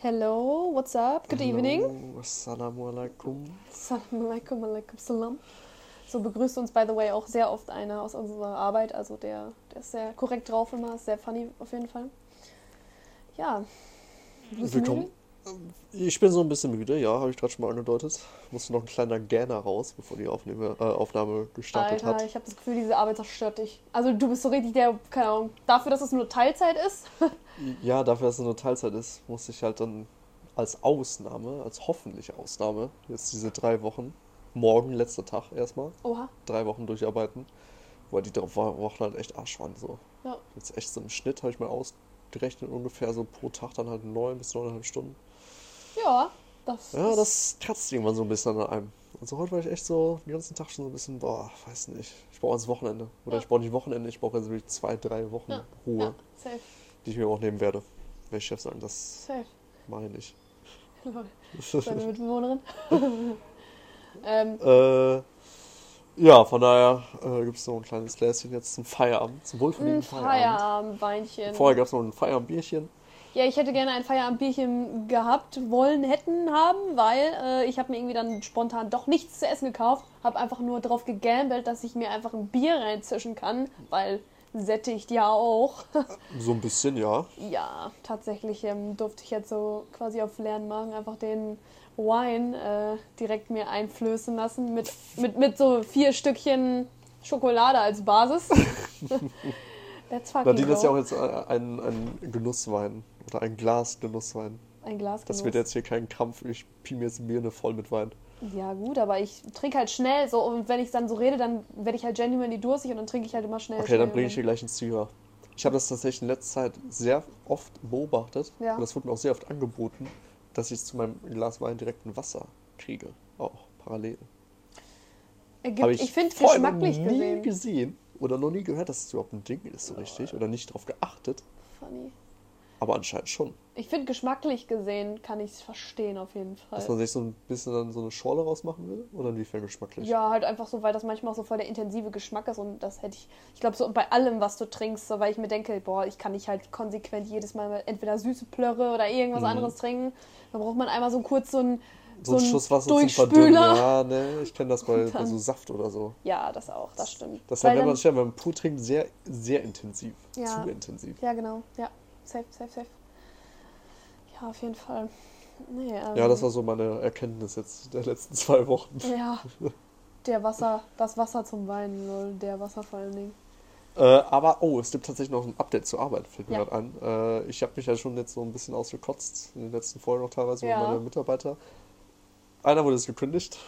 Hello, what's up? Good evening. Hallo, Assalamu alaikum. Assalamu alaikum, alaikum salam. So begrüßt uns, by the way, auch sehr oft einer aus unserer Arbeit. Also der, der ist sehr korrekt drauf immer, ist sehr funny auf jeden Fall. Ja. Willkommen. Ich bin so ein bisschen müde, ja, habe ich gerade schon mal angedeutet. Musste noch ein kleiner Gähner raus, bevor die Aufnahme, äh, Aufnahme gestartet Alter, hat. ich habe das Gefühl, diese Arbeit zerstört dich. Also du bist so richtig der, keine Ahnung, dafür, dass es nur Teilzeit ist. Ja, dafür, dass es nur Teilzeit ist, musste ich halt dann als Ausnahme, als hoffentliche Ausnahme, jetzt diese drei Wochen, morgen letzter Tag erstmal, Oha. drei Wochen durcharbeiten. Weil die drei Wochen halt echt Arsch waren so. Ja. Jetzt echt so im Schnitt habe ich mal ausgerechnet, ungefähr so pro Tag dann halt neun bis neuneinhalb Stunden. Ja, das, Ja, das kratzt irgendwann so ein bisschen an einem. Also heute war ich echt so den ganzen Tag schon so ein bisschen, boah, weiß nicht. Ich brauche ans Wochenende. Oder Ja. ich brauche nicht Wochenende, ich brauche also wirklich zwei, drei Wochen Ja, Ruhe, Ja, safe, die ich mir auch nehmen werde. Werde ich Chef sagen, das safe. mache ich nicht. Lol. Mitbewohnerin. ähm, äh, ja, von daher äh, gibt es noch ein kleines Gläschen jetzt zum Feierabend, zum wohlverdienten ein Feierabend. Feierabendweinchen. Vorher gab es noch ein Feierabendbierchen. Ja, ich hätte gerne ein Feierabendbierchen gehabt, wollen, hätten, haben, weil äh, ich habe mir irgendwie dann spontan doch nichts zu essen gekauft, habe einfach nur drauf gegambelt, dass ich mir einfach ein Bier reinzischen kann, weil sättigt ja auch. So ein bisschen, ja. ja, tatsächlich ähm, durfte ich jetzt so quasi auf leeren Magen einfach den Wine äh, direkt mir einflößen lassen mit, mit, mit so vier Stückchen Schokolade als Basis. That's fucking Nadine ist ja auch jetzt äh, ein, ein Genusswein oder ein Glas Genusswein. ein Glas Das Genuss. wird jetzt hier kein Kampf. Ich pie mir jetzt Birne voll mit Wein. Ja, gut, aber ich trinke halt schnell so und wenn ich dann so rede, dann werde ich halt genuinely durstig und dann trinke ich halt immer schnell. Okay, schnell dann bringe ich dir gleich ins Zierer. Ich habe das tatsächlich in letzter Zeit sehr oft beobachtet. Ja. Und das wurde mir auch sehr oft angeboten, dass ich zu meinem Glas Wein direkt ein Wasser kriege. Auch parallel. Ergibt, Habe ich, ich, finde vorher noch geschmacklich nie gesehen. gesehen oder noch nie gehört, dass es überhaupt ein Ding ist so richtig oder nicht drauf geachtet. Funny. Aber anscheinend schon. Ich finde geschmacklich gesehen kann ich es verstehen auf jeden Fall. Dass man sich so ein bisschen dann so eine Schorle rausmachen will? Oder inwiefern geschmacklich? Ja, halt einfach so, weil das manchmal auch so voll der intensive Geschmack ist und das hätte ich, ich glaube so bei allem, was du trinkst, so, weil ich mir denke, boah, ich kann nicht halt konsequent jedes Mal entweder süße Plörre oder irgendwas Mhm. anderes trinken. Da braucht man einmal so kurz so ein, So ein ein Schuss Wasser zum. Verdünnen. Ja, ne, ich kenne das bei, bei so Saft oder so. Ja, das auch, das stimmt. Das ist ja, wenn man ja beim pur trinkt, sehr, sehr intensiv. Ja. Zu intensiv. Ja, genau. Ja, safe, safe, safe. Ja, auf jeden Fall. Nee, ähm, Ja, das war so meine Erkenntnis jetzt der letzten zwei Wochen. Ja, der Wasser, das Wasser zum Weinen, lol, der Wasser vor allen Dingen. Äh, aber, oh, es gibt tatsächlich noch ein Update zur Arbeit, fällt mir Ja. gerade ein. Äh, ich habe mich ja schon jetzt so ein bisschen ausgekotzt, in den letzten Folgen noch teilweise, Ja. meine Mitarbeiter. Einer wurde jetzt gekündigt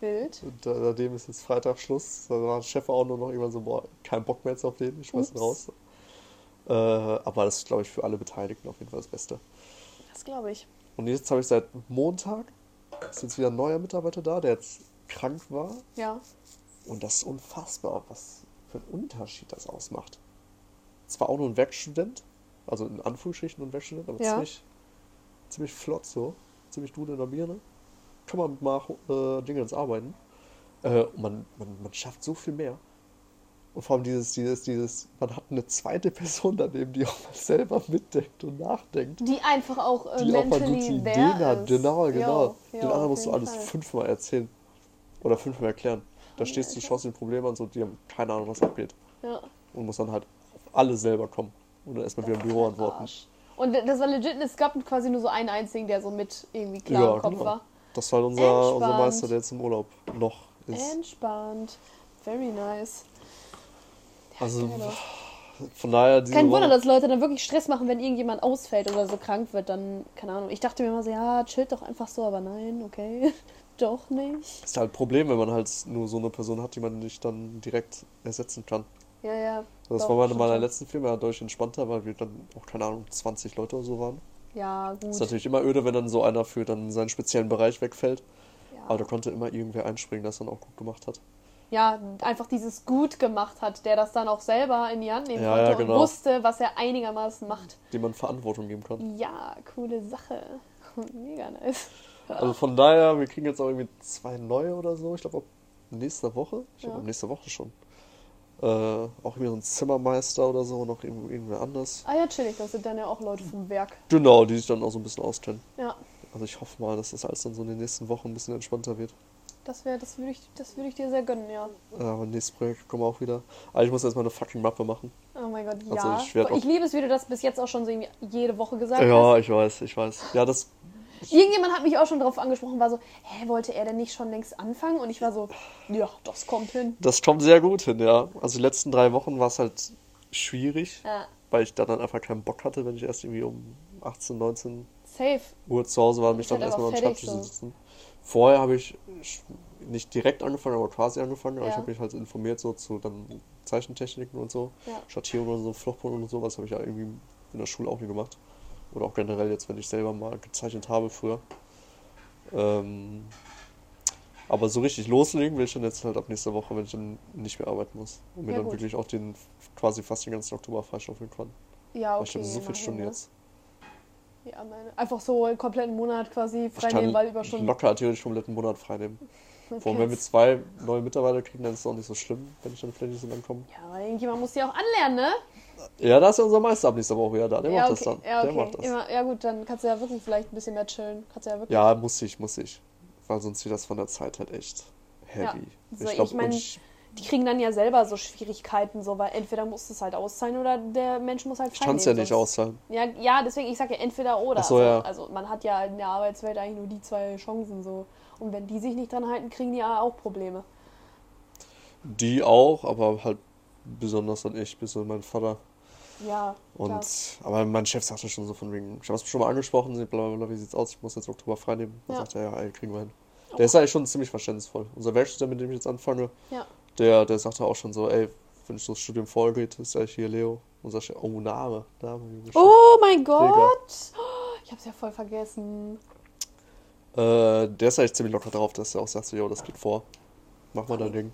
Wild. und äh, seitdem ist jetzt Freitag Schluss. Da war der Chef auch nur noch irgendwann so, boah, kein Bock mehr jetzt auf den, ich schmeiß ihn raus. Äh, aber das ist, glaube ich, für alle Beteiligten auf jeden Fall das Beste. Das glaube ich. Und jetzt habe ich seit Montag, ist jetzt wieder ein neuer Mitarbeiter da, der jetzt krank war. Ja. Und das ist unfassbar, was für einen Unterschied das ausmacht. Zwar auch nur ein Werkstudent, also in Anführungsstrichen nur ein Werkstudent, aber Ja. ziemlich, ziemlich flott so, ziemlich gut in der Birne. Kann man mal äh, Dinge ins Arbeiten. Äh, man, man, man schafft so viel mehr. Und vor allem dieses, dieses, dieses, man hat eine zweite Person daneben, die auch mal selber mitdenkt und nachdenkt. Die einfach auch äh, Die auch mal gute Ideen hat. Genau, genau. Jo, jo, Den anderen musst du alles Fall. fünfmal erzählen. Oder fünfmal erklären. Da Funny, stehst du, schaust dir ein Problem an, so, die haben keine Ahnung, was abgeht. Ja. Und musst dann halt auf alle selber kommen. Und dann erstmal wieder im Büro antworten. Arsch. Und das war legit, es gab quasi nur so einen einzigen, der so mit irgendwie klar Ja, im Kopf genau. war. Das war unser, Entspannt. unser Meister, der jetzt im Urlaub noch ist. Entspannt. Very nice. Also, doch. Von daher, diese Kein Wunder, dass Leute dann wirklich Stress machen, wenn irgendjemand ausfällt oder so krank wird, dann, keine Ahnung. Ich dachte mir immer so, ja, chillt doch einfach so, aber nein, okay. doch nicht. ist halt ein Problem, wenn man halt nur so eine Person hat, die man nicht dann direkt ersetzen kann. Ja, ja. Das Doch, war meine meiner letzten Filme ja deutlich entspannter, weil wir dann auch, keine Ahnung, 20 Leute oder so waren. Ja, Ist gut. natürlich immer öde, wenn dann so einer für dann seinen speziellen Bereich wegfällt. Aber Ja. da konnte immer irgendwer einspringen, das dann auch gut gemacht hat. Ja, einfach dieses gut gemacht hat, der das dann auch selber in die Hand nehmen Ja, konnte ja, genau. und wusste, was er einigermaßen macht. Dem man Verantwortung geben kann. Ja, coole Sache. Mega nice. Also von daher, wir kriegen jetzt auch irgendwie zwei neue oder so. Ich glaube, ab nächster Woche. Ich glaube, Ja. ab nächster Woche schon. Äh, auch irgendwie so ein Zimmermeister oder so, noch irgendwo irgendwer anders. Ah ja, chillig, das sind dann ja auch Leute vom Werk. Genau, die sich dann auch so ein bisschen auskennen. Ja, Also ich hoffe mal, dass das alles dann so in den nächsten Wochen ein bisschen entspannter wird. Das wäre, das würde ich, das würde ich dir sehr gönnen, ja. Äh, Aber nächstes Projekt kommen wir auch wieder. Aber ich muss erstmal eine fucking Mappe machen. Oh mein Gott, Also ja. ich werd auch- ich liebe es, wie du das bis jetzt auch schon so jede Woche gesagt Ja, hast. ich weiß, ich weiß. Ja, das. Irgendjemand hat mich auch schon darauf angesprochen, war so, hä, wollte er denn nicht schon längst anfangen? Und ich war so, ja, das kommt hin. Das kommt sehr gut hin, ja. Also die letzten drei Wochen war es halt schwierig, Ja, weil ich da dann einfach keinen Bock hatte, wenn ich erst irgendwie um 18, 19 safe. Uhr zu Hause war und mich Ist dann halt erstmal am Schreibtisch so. sitzen. Vorher habe ich nicht direkt angefangen, aber quasi angefangen. Aber ich Ja. habe mich halt informiert so zu dann Zeichentechniken und so, Ja. Schattierung und so, Fluchtpunkte und so, was habe ich ja irgendwie in der Schule auch nie gemacht. Oder auch generell jetzt, wenn ich selber mal gezeichnet habe früher. Ähm, aber so richtig loslegen will ich dann jetzt halt ab nächster Woche, wenn ich dann nicht mehr arbeiten muss. Und mir Ja, dann gut. wirklich auch den quasi fast den ganzen Oktober freischaufeln kann. Ja, Weil okay. ich habe so viele Stunden jetzt. Ja, meine, einfach so einen kompletten Monat quasi freinehmen, weil kann Überstunden. locker theoretisch kompletten Monat freinehmen. Vor allem, Okay. wenn wir zwei neue Mitarbeiter kriegen, dann ist es auch nicht so schlimm, wenn ich dann vielleicht nicht so lang komme. Ja, aber irgendjemand muss die auch anlernen, ne? Ja, da ist ja unser Meister ab nächster Woche wieder da. Der ja, macht okay. das dann. Ja, okay. Der macht das. Immer, ja, gut, dann kannst du ja wirklich vielleicht ein bisschen mehr chillen. Kannst du ja wirklich. Ja, muss ich, muss ich. Weil sonst wird das von der Zeit halt echt heavy. Ja. So, ich glaube, ich mein- Die kriegen dann ja selber so Schwierigkeiten, so, weil entweder muss es halt auszahlen oder der Mensch muss halt ich kann es ja freinehmen, nicht auszahlen. Ja, ja, deswegen, ich sag ja entweder oder. So, also, ja. also man hat ja in der Arbeitswelt eigentlich nur die zwei Chancen so. Und wenn die sich nicht dran halten, kriegen die ja auch Probleme. Die auch, aber halt besonders dann ich, bis mein Vater. Ja, Und, klar. aber mein Chef sagte schon so von wegen, ich habe es schon mal angesprochen, bla bla bla, wie sieht's aus, ich muss jetzt Oktober freinehmen. Dann Ja. sagt er, ja, ey, kriegen wir hin. Der ist eigentlich schon ziemlich verständnisvoll. Unser Werkstudent, mit dem ich jetzt anfange, Ja. Der, der sagte auch schon so, ey, wenn ich so das Studium vorgeht, ist eigentlich hier Leo. Und sag ich, oh, Name, Name. Oh mein Gott! Ich hab's ja voll vergessen. Äh, der ist eigentlich ziemlich locker drauf, dass er auch sagt, so, yo, das geht vor. Mach mal dein Ding.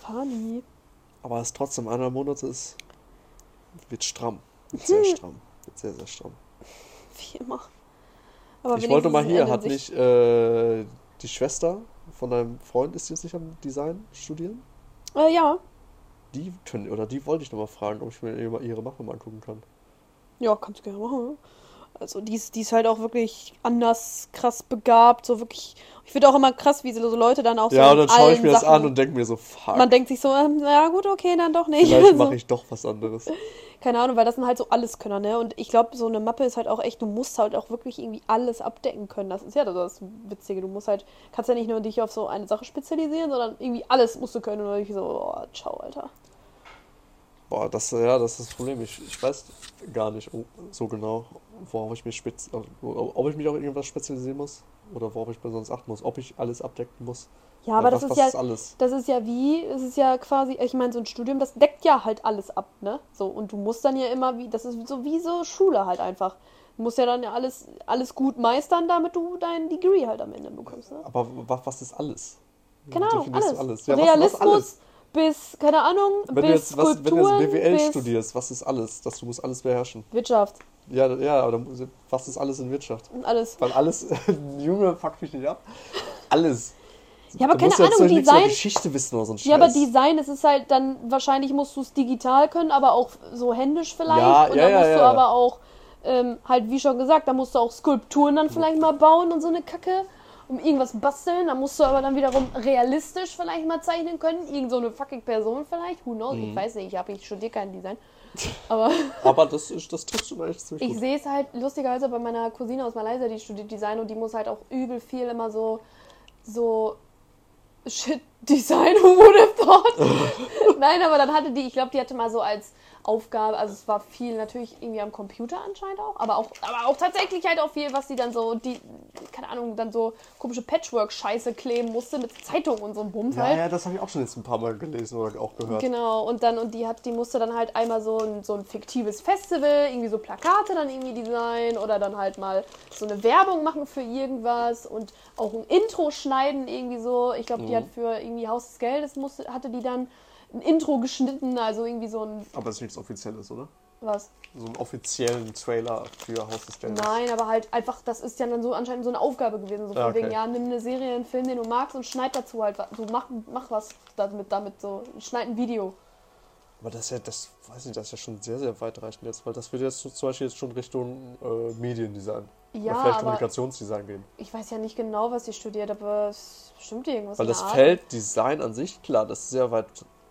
Funny. Aber es trotzdem einer Monate ist, wird stramm. Wird sehr stramm. Wird sehr, sehr stramm. Wie immer. Aber ich wollte mal hier, hat nicht äh, die Schwester von deinem Freund, ist jetzt nicht am Design studieren? Äh, ja. Die können, oder die wollte ich nochmal fragen, ob ich mir ihre ihre Mappe mal angucken kann. Ja, kannst du gerne machen. Also die ist, die ist halt auch wirklich anders krass begabt. So wirklich. Ich finde auch immer krass, wie so Leute dann auch so. ja, und dann schaue ich mir das Sachen- an und denke mir so, fuck, Man denkt sich so, ähm, ja gut, okay, dann doch nicht. vielleicht Also, mache ich doch was anderes. Keine Ahnung, weil das sind halt so Alleskönner, ne? Und ich glaube, so eine Mappe ist halt auch echt, du musst halt auch wirklich irgendwie alles abdecken können. Das ist ja das Witzige. Du musst halt, kannst ja nicht nur dich auf so eine Sache spezialisieren, sondern irgendwie alles musst du können. Und dann ich so, oh, ciao, Alter. Boah, das, ja, das ist das Problem. Ich, ich weiß gar nicht oh, so genau, worauf ich mich spez ob ich mich auf irgendwas spezialisieren muss oder worauf ich besonders achten muss, ob ich alles abdecken muss. Ja, aber Weil das was, ist ja, alles. das ist ja wie, es ist ja quasi, ich meine, so ein Studium, das deckt ja halt alles ab, ne? So, und du musst dann ja immer wie, das ist so wie so Schule halt einfach. Du musst ja dann ja alles, alles gut meistern, damit du dein Degree halt am Ende bekommst, ne? Aber was, was ist alles? Keine Ahnung, alles. du Ja, Realismus alles? bis, keine Ahnung, Wenn du bis jetzt, was, wenn du jetzt BWL studierst, was ist alles? Das, du musst alles beherrschen. Wirtschaft Ja, ja, aber was ist alles in Wirtschaft? alles. Weil alles, Junge, fuck mich nicht ab. Alles. Ja, aber Du keine Ahnung, über Design. Geschichte wissen oder so ein Scheiß. Ja, aber Design, es ist halt dann, wahrscheinlich musst du es digital können, aber auch so händisch vielleicht. Ja, und ja, dann ja, musst du ja. aber auch, ähm, halt wie schon gesagt, da musst du auch Skulpturen dann vielleicht mal bauen und so eine Kacke. Um irgendwas basteln, da musst du aber dann wiederum realistisch vielleicht mal zeichnen können. Irgend so eine fucking Person vielleicht, who knows, Mhm. ich weiß nicht, ich, hab, ich studiere kein Design. Aber Aber das, ist, das trifft schon echt ziemlich ich sehe es halt lustigerweise bei meiner Cousine aus Malaysia, die studiert Design und die muss halt auch übel viel immer so, so Shit, Design, who would? Nein, aber dann hatte die, ich glaube, die hatte mal so als Aufgabe, also es war viel natürlich irgendwie am Computer anscheinend auch, aber auch, aber auch tatsächlich halt auch viel, was sie dann so, die, keine Ahnung, dann so komische Patchwork-Scheiße kleben musste mit Zeitungen und so einem Bums Ja, halt. ja, das habe ich auch schon jetzt ein paar Mal gelesen oder auch gehört. Genau, und dann, und die hat, die musste dann halt einmal so ein, so ein fiktives Festival, irgendwie so Plakate dann irgendwie designen oder dann halt mal so eine Werbung machen für irgendwas und auch ein Intro schneiden irgendwie so. Ich glaube, die hat für irgendwie Haus des Geldes musste, hatte die dann ein Intro geschnitten, also irgendwie so ein. Aber das ist nichts Offizielles, oder? Was? So einen offiziellen Trailer für Haus des Geldes. Nein, aber halt einfach, das ist ja dann so anscheinend so eine Aufgabe gewesen. So von Ah, okay. wegen, ja, nimm eine Serie, einen Film, den du magst und schneid dazu halt was. So, mach, mach was damit, damit so. Schneid ein Video. Aber das ist ja, das weiß nicht, das ist ja schon sehr, sehr weitreichend jetzt, weil das wird jetzt zum Beispiel jetzt schon Richtung äh, Mediendesign. Ja, oder vielleicht Kommunikationsdesign gehen. ich weiß ja nicht genau, was sie studiert, aber es stimmt irgendwas Weil das Art. Feld Design an sich, klar, das ist sehr weit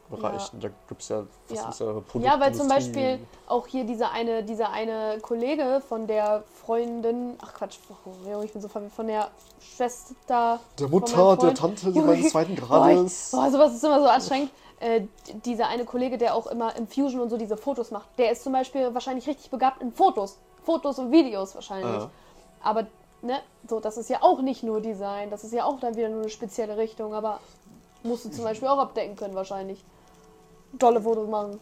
bereichend. Da gibt es ja, was Ja. ist ja Produktindustrie. Ja, weil zum Beispiel auch hier dieser eine, dieser eine Kollege von der Freundin, ach Quatsch, oh, ich bin so verwirrt, von der Schwester. Der Mutter, der. Tante Junge, meines zweiten Boah, ich, Grades. boah, sowas ist immer so anstrengend. Äh, dieser eine Kollege, der auch immer im Fusion und so diese Fotos macht, der ist zum Beispiel wahrscheinlich richtig begabt in Fotos. Fotos und Videos wahrscheinlich. Ja. Aber, ne, so, das ist ja auch nicht nur Design, das ist ja auch dann wieder nur eine spezielle Richtung, aber musst du zum Beispiel auch abdecken können wahrscheinlich. Tolle Fotos machen.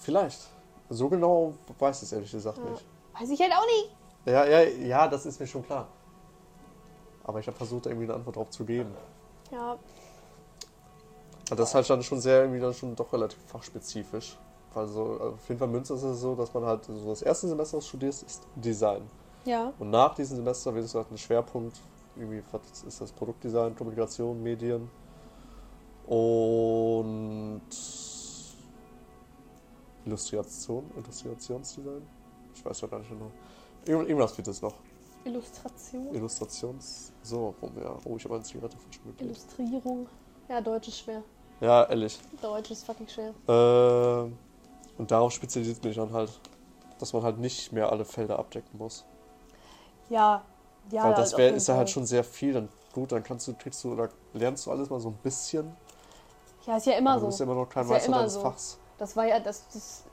Vielleicht. So genau weiß ich es ehrlich gesagt Ja. nicht. Weiß ich halt auch nicht. Ja, ja, ja, das ist mir schon klar. Aber ich habe versucht, irgendwie eine Antwort drauf zu geben. Ja, das ist halt dann schon sehr, irgendwie dann schon doch relativ fachspezifisch. Also auf jeden Fall Münster ist es so, dass man halt so das erste Semester was studierst, ist Design. ja. Und nach diesem Semester wird es halt ein Schwerpunkt, irgendwie, was ist das Produktdesign, Kommunikation, Medien und Illustration, Illustrationsdesign. Ich weiß ja gar nicht genau. Irgend- Irgendwas wird es noch. Illustration, Illustrations. So, rum, ja. Oh, ich habe eine Zigarette verschwunden. Illustrierung. Ja, Deutsch ist schwer. Ja, ehrlich. Deutsch ist fucking schwer. Ähm, und darauf spezialisiert mich dann halt, dass man halt nicht mehr alle Felder abdecken muss. Ja, ja. Weil das wär, ist ja halt schon sehr viel. Dann gut, dann kannst du, kriegst du oder lernst du alles mal so ein bisschen. Ja, ist ja immer aber du so. bist ja immer noch kein Ist ja Meister immer deines so. Fachs. Das war ja, das, das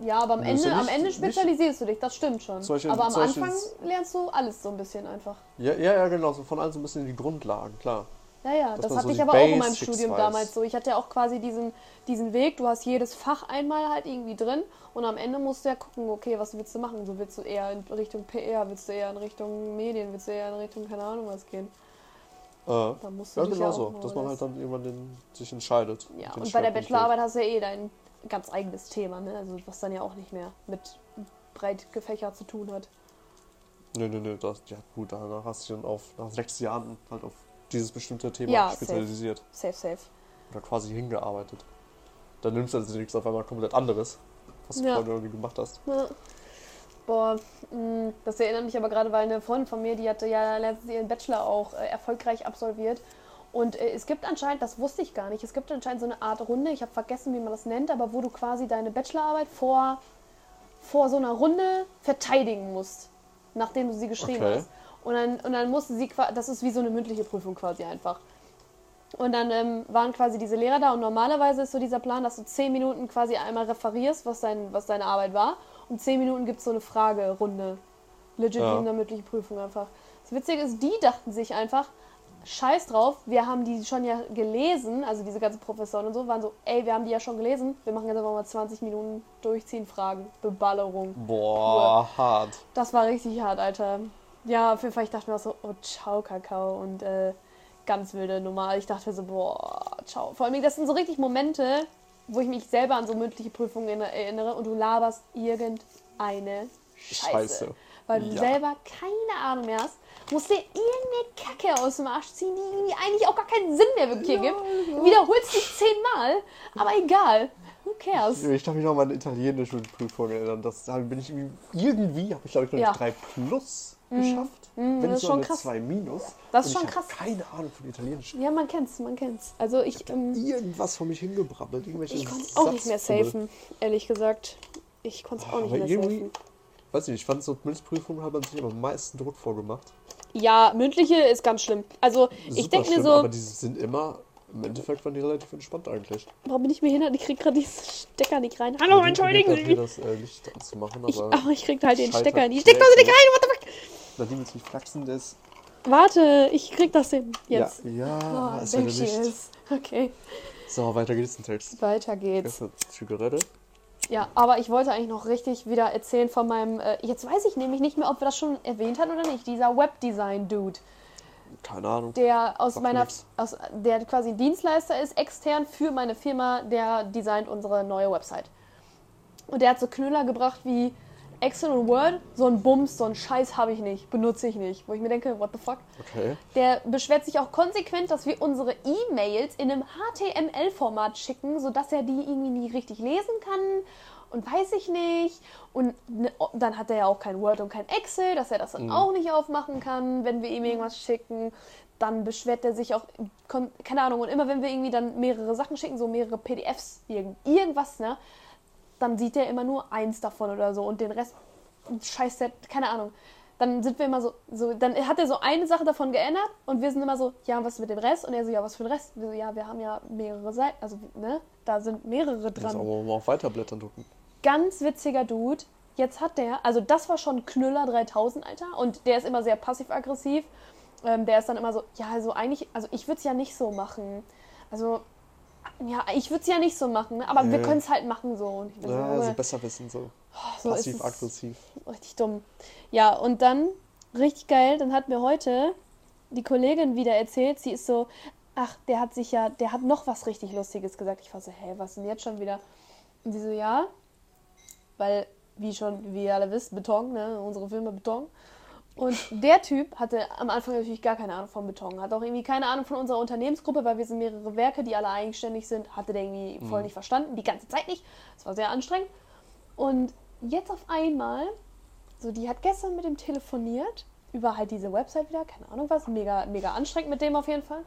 ja, aber am Du Ende, ja am nicht- Ende nicht- spezialisierst du dich, das stimmt schon. Beispiel- aber am Beispiel Anfang lernst du alles so ein bisschen einfach. Ja, ja, ja, genau. So von allen so ein bisschen die Grundlagen, klar. Ja, ja, Dass das hatte so ich aber auch in meinem Basics Studium weiß. damals so. Ich hatte ja auch quasi diesen, diesen Weg, du hast jedes Fach einmal halt irgendwie drin und am Ende musst du ja gucken, okay, was willst du machen? So willst du eher in Richtung PR, willst du eher in Richtung Medien, willst du eher in Richtung, keine Ahnung was gehen. Ja, genau ja auch so. Dass man halt dann irgendwann den, sich entscheidet. Ja, und bei der Bachelorarbeit hast du ja eh dein ganz eigenes Thema, ne? Also was dann ja auch nicht mehr mit breit gefächert zu tun hat. Nö, nö, nö. Das, ja, gut, da hast du dich dann auf, nach sechs Jahren halt auf dieses bestimmte Thema Ja, spezialisiert. Safe, safe. Oder quasi hingearbeitet. Dann nimmst du also nichts auf einmal komplett anderes, was du Ja. vorher irgendwie gemacht hast. Ja. Boah, mh, das erinnert mich aber gerade, weil eine Freundin von mir, die hatte ja letztens ihren Bachelor auch äh, erfolgreich absolviert. Und äh, es gibt anscheinend, das wusste ich gar nicht, es gibt anscheinend so eine Art Runde, ich habe vergessen, wie man das nennt, aber wo du quasi deine Bachelorarbeit vor, vor so einer Runde verteidigen musst, nachdem du sie geschrieben Okay. hast. Und dann, und dann musste sie, qua- das ist wie so eine mündliche Prüfung quasi einfach. Und dann ähm, waren quasi diese Lehrer da und normalerweise ist so dieser Plan, dass du zehn Minuten quasi einmal referierst, was, dein, was deine Arbeit war. Und zehn Minuten gibt es so eine Fragerunde. Legit Ja. in einer mündlichen Prüfung einfach. Das Witzige ist, die dachten sich einfach, scheiß drauf, wir haben die schon ja gelesen, also diese ganzen Professoren und so, waren so, ey, wir haben die ja schon gelesen, wir machen jetzt einfach mal 20 Minuten durchziehen, Fragen, Beballerung. Boah, hart. Das war richtig hart, Alter. Ja, auf jeden Fall, ich dachte mir auch so, oh, ciao, Kakao. Und äh, ganz wilde Nummer. Ich dachte mir so, boah, ciao. Vor allem, das sind so richtig Momente, wo ich mich selber an so mündliche Prüfungen in- erinnere und du laberst irgendeine Scheiße. Scheiße. Weil du Ja. selber keine Ahnung mehr hast, musst dir irgendeine Kacke aus dem Arsch ziehen, die irgendwie eigentlich auch gar keinen Sinn mehr wirklich Ja, gibt. ja. Wiederholst dich zehnmal, aber egal. Who cares? Ich darf mich noch an meine italienische Prüfung erinnern. Das da bin ich irgendwie, irgendwie habe ich glaube ich noch Ja. drei plus geschafft. Mhm, wenn das nicht ist schon krass. zwei minus. Das ist schon ich hab krass. keine Ahnung von Italienisch. Ja, man kennt's, man kennt's. Also ich, ähm, Irgendwas von mich hingebrabbelt. Irgendwelche Ich konnte es auch nicht mehr safen, ehrlich gesagt. Ich konnte es auch nicht Aber mehr safen. weiß nicht, ich fand so Münzprüfungen hat man sich am meisten Druck vorgemacht. Ja, mündliche ist ganz schlimm. Also ich denke mir so, Aber die sind immer, im Endeffekt waren die relativ entspannt eigentlich. warum bin ich mir hin? Ich krieg gerade diesen Stecker nicht rein. Hallo, Ich entschuldigen Sie. das äh, Licht anzumachen, Ich, aber aber ich krieg halt den Stecker in die schnell Steckdose nicht rein. What the fuck? Nadine jetzt nicht ist. Warte, ich krieg das hin. Jetzt. Ja, ja Oh, ist ja there she Licht. is. Okay, So, weiter geht's im Text. weiter geht's. Zigarette. Ja, aber ich wollte eigentlich noch richtig wieder erzählen von meinem. Äh, jetzt weiß ich nämlich nicht mehr, ob wir das schon erwähnt hatten oder nicht. Dieser Webdesign-Dude. Keine Ahnung. der aus Sagt meiner, aus, der quasi Dienstleister ist, extern für meine Firma, der designt unsere neue Website. Und der hat so Knüller gebracht wie Excel und Word, so ein Bums, so ein Scheiß habe ich nicht, benutze ich nicht. Wo ich mir denke, what the fuck? Okay. Der beschwert sich auch konsequent, dass wir unsere E-Mails in einem HTML-Format schicken, sodass er die irgendwie nie richtig lesen kann und weiß ich nicht. Und ne, dann hat er ja auch kein Word und kein Excel, dass er das dann auch nicht aufmachen kann, wenn wir ihm irgendwas schicken. Dann beschwert er sich auch, keine Ahnung, und immer wenn wir irgendwie dann mehrere Sachen schicken, so mehrere PDFs, irgend, irgendwas, ne, dann sieht er immer nur eins davon oder so und den Rest scheiß der, keine Ahnung. Dann sind wir immer so, so, dann hat er so eine Sache davon geändert und wir sind immer so, ja, was mit dem Rest? Und er so, ja, was für den Rest? Wir so, ja, wir haben ja mehrere Seiten, also, ne, da sind mehrere Muss aber dran. mal auf Weiterblättern drücken. Ganz witziger Dude. Jetzt hat der, also das war schon Knüller 3000, Alter. Und der ist immer sehr passiv-aggressiv. Ähm, der ist dann immer so, ja, also eigentlich, also ich würde es ja nicht so machen. Also, ja, ich würde es ja nicht so machen, ne? aber wir Ja. können es halt machen so. Und ich so, Ja, also besser wissen, so. so ist es- Passiv-aggressiv. Richtig dumm. Ja, und dann, richtig geil, dann hat mir heute die Kollegin wieder erzählt, sie ist so, ach, der hat sich ja, der hat noch was richtig Lustiges gesagt. Ich war so, hä, was denn jetzt schon wieder? Und sie so, ja, weil, wie schon, wie ihr alle wisst, Beton, ne, unsere Firma Beton. Und der Typ hatte am Anfang natürlich gar keine Ahnung von Beton, hat auch irgendwie keine Ahnung von unserer Unternehmensgruppe, weil wir sind mehrere Werke, die alle eigenständig sind, hatte der irgendwie voll nicht verstanden, die ganze Zeit nicht. Das war sehr anstrengend. Und jetzt auf einmal so, die hat gestern mit dem telefoniert, über halt diese Website wieder, keine Ahnung was, mega, mega anstrengend mit dem auf jeden Fall.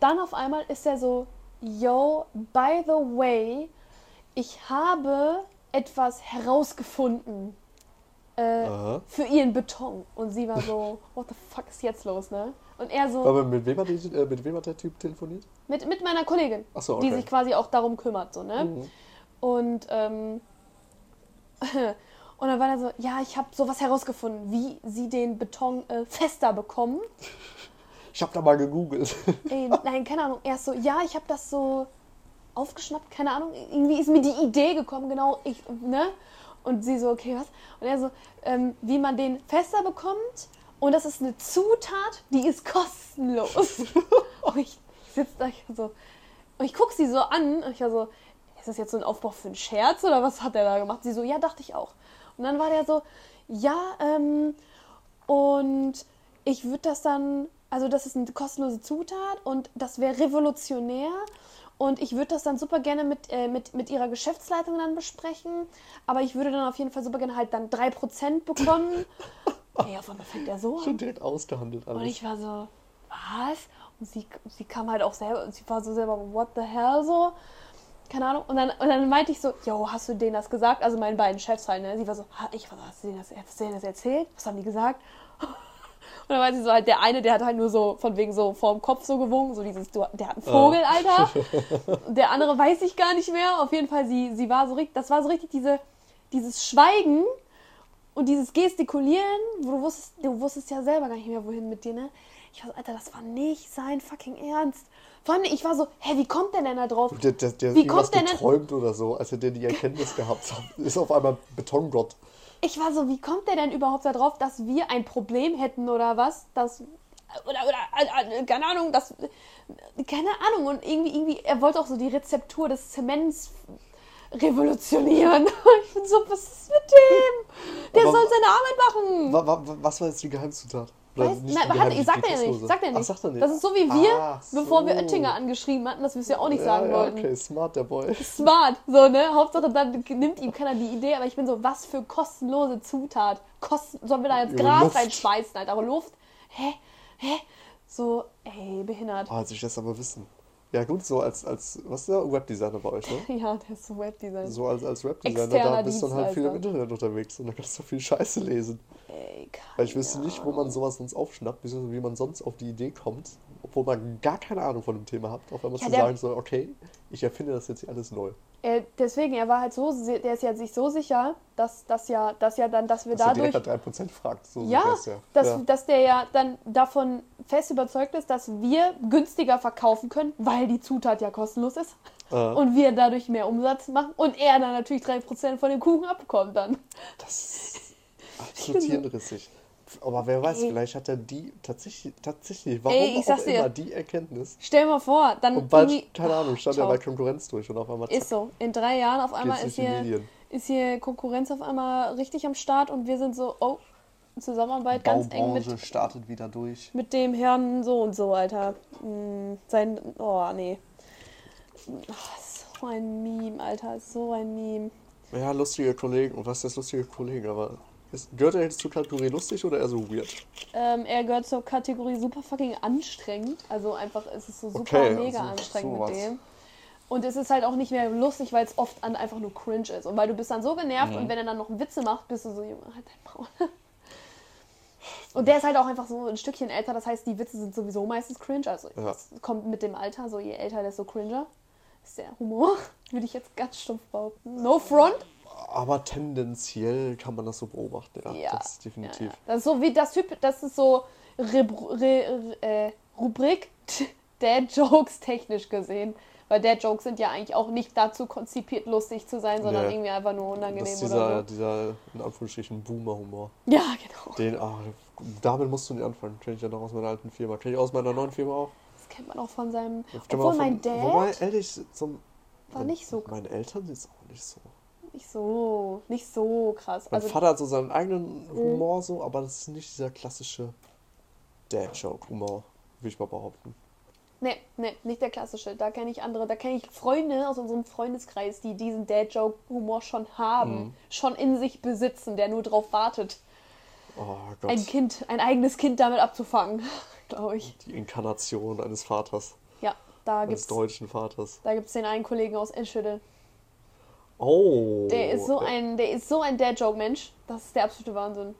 Dann auf einmal ist er so, yo, by the way, ich habe etwas herausgefunden äh, für ihren Beton. Und sie war so, what the fuck ist jetzt los, ne? Und er so, Aber mit wem, hat die, äh, mit wem hat der Typ telefoniert? mit, mit meiner Kollegin, so, die okay. sich quasi auch darum kümmert, so, ne? Mhm. Und, ähm, und dann war er so, ja, ich habe sowas herausgefunden, wie sie den Beton äh, fester bekommen. Ich hab da mal gegoogelt. Ey, nein, keine Ahnung. Er ist so, ja, ich habe das so aufgeschnappt, keine Ahnung. Irgendwie ist mir die Idee gekommen, genau, ich, ne? Und sie so, okay, was? Und er so, ähm, wie man den fester bekommt. Und das ist eine Zutat, die ist kostenlos. und ich sitze da so, und ich gucke sie so an und ich war so, ist das jetzt so ein Aufbau für einen Scherz oder was hat er da gemacht? Sie so, ja, dachte ich auch. Und dann war der so, ja, ähm, und ich würde das dann, also das ist eine kostenlose Zutat und das wäre revolutionär. Und ich würde das dann super gerne mit, äh, mit, mit ihrer Geschäftsleitung dann besprechen. Aber ich würde dann auf jeden Fall super gerne halt dann 3% bekommen. Ey, auf einmal fängt er so Schon an. direkt ausgehandelt Und alles. ich war so, was? Und sie, sie kam halt auch selber, sie war so selber, what the hell so? Keine Ahnung. Und dann, und dann meinte ich so, yo, hast du denen das gesagt? Also meinen beiden Chefs halt, ne? Sie war so, ich war so, hast du denen das, hast du denen das erzählt? Was haben die gesagt? Und dann war sie so halt, der eine, der hat halt nur so von wegen so vorm Kopf so gewungen, so dieses, der hat einen Vogel, Alter. der andere weiß ich gar nicht mehr. Auf jeden Fall, sie, sie war so richtig, das war so richtig diese, dieses Schweigen und dieses Gestikulieren, wo du wusstest, du wusstest ja selber gar nicht mehr, wohin mit dir, ne? Ich war so, Alter, das war nicht sein fucking Ernst. Vor allem, ich war so, hä, wie kommt der denn da drauf? Der, der, der Wie kommt der denn- geträumt oder so, als er die Erkenntnis gehabt hat. Ist auf einmal Betongott. Ich war so, wie kommt der denn überhaupt da drauf, dass wir ein Problem hätten oder was? Das, oder, oder, äh, keine Ahnung, das, keine Ahnung. Und irgendwie, irgendwie, er wollte auch so die Rezeptur des Zements revolutionieren. Ich bin so, was ist mit dem? Der Aber- soll seine Arbeit machen. Wa, wa, wa- was war jetzt die Geheimzutat? Weiß, nein, hat, ich sag dir ja nicht, sag dir nicht. Das ist so wie wir, Ach bevor wir. Oettinger angeschrieben hatten, dass wir es ja auch nicht sagen ja, wollten. Okay, smart, der Boy. Smart, so, ne? Hauptsache, dann nimmt ihm keiner die Idee, aber ich bin so, was für kostenlose Zutat. Kosten, sollen wir da jetzt Gras Luft. reinschmeißen, Alter? Aber Luft? Hä? Hä? So, ey, behindert. Ah, also ich das aber wissen. Ja gut, so als, als was ist der Webdesigner bei euch, ne? Ja, der ist so Webdesign. So als, als Webdesigner, Externer da bist du dann halt viel im. Internet unterwegs und da kannst du viel Scheiße lesen. Ey, Weil ich wüsste nicht, wo man sowas sonst aufschnappt, beziehungsweise wie man sonst auf die Idee kommt, obwohl man gar keine Ahnung von dem Thema hat, auf einmal Ja, zu sagen so, okay, ich erfinde das jetzt hier alles neu. Äh, deswegen, er war halt so, der ist ja sich so sicher, dass, dass ja, dass ja dann, dass wir Dass er dadurch. nach 3% fragt. So Ja, er. dass, ja. dass der ja dann davon fest überzeugt ist, dass wir günstiger verkaufen können, weil die Zutat ja kostenlos ist. Äh, Und wir dadurch mehr Umsatz machen und er dann natürlich 3% von dem Kuchen abbekommt dann. Das ist absolut hirnrissig. Aber wer weiß, Ey. vielleicht hat er die tatsächlich, tatsächlich, warum Ey, ich auch dir. immer, die Erkenntnis. Stell mal vor, dann Und bald, keine Ahnung, stand er bei Konkurrenz durch und auf einmal zack, Ist so. In drei Jahren auf einmal ist hier, ist hier Konkurrenz auf einmal richtig am Start und wir sind so, oh, Zusammenarbeit ganz eng mit, startet wieder durch. mit dem Herrn so und so, Alter. Mm, sein, oh, nee. Ach, so ein Meme, Alter, so ein Meme. Ja, lustige Kollegen. Und was ist lustige Kollegen? Aber ist, gehört er jetzt zur Kategorie lustig oder eher so weird? Ähm, er gehört zur Kategorie super fucking anstrengend. Also einfach, es ist so super Okay, mega also anstrengend sowas. mit dem. Und es ist halt auch nicht mehr lustig, weil es oft an einfach nur cringe ist. Und weil du bist dann so genervt Mhm. und wenn er dann noch Witze macht, bist du so, Junge, halt dein Maul. Und der ist halt auch einfach so ein Stückchen älter, das heißt, die Witze sind sowieso meistens cringe. Also Ja. es kommt mit dem Alter, so je älter, desto cringer ist der Humor. Würde ich jetzt ganz stumpf behaupten. No front. Aber tendenziell kann man das so beobachten, ja. Ja. Das ist definitiv. Ja. Das ist so wie das Typ, das ist so Rebr- Re, äh, Rubrik Dad Jokes technisch gesehen. Weil Dad Jokes sind ja eigentlich auch nicht dazu konzipiert, lustig zu sein, sondern Nee. irgendwie einfach nur Das unangenehm ist dieser, oder so. dieser, in Anführungsstrichen, Boomer-Humor. Ja, genau. Den, ah, damit musst du nicht anfangen. Kenn ich ja noch aus meiner alten Firma. Kenn ich aus meiner neuen Firma auch. Das kennt man auch von seinem. Obwohl von- mein Dad Wobei, ehrlich, zum, war nicht so Meine Eltern sind auch nicht so. Nicht so, nicht so krass. Mein Also Vater hat so seinen eigenen Humor so, aber das ist nicht dieser klassische Dad-Joke-Humor, würde ich mal behaupten. Nee, nee, nicht der klassische. Da kenne ich andere. Da kenne ich Freunde aus unserem Freundeskreis, die diesen Dad-Joke-Humor schon haben, Mhm. schon in sich besitzen, der nur drauf wartet, Oh Gott. ein Kind, ein eigenes Kind damit abzufangen, glaube ich. Die Inkarnation eines Vaters, Ja, da eines gibt's, deutschen Vaters. da gibt's den einen Kollegen aus Enschede. Oh. Der ist so ein, der ist so ein Dad-Joke-Mensch. Das ist der absolute Wahnsinn.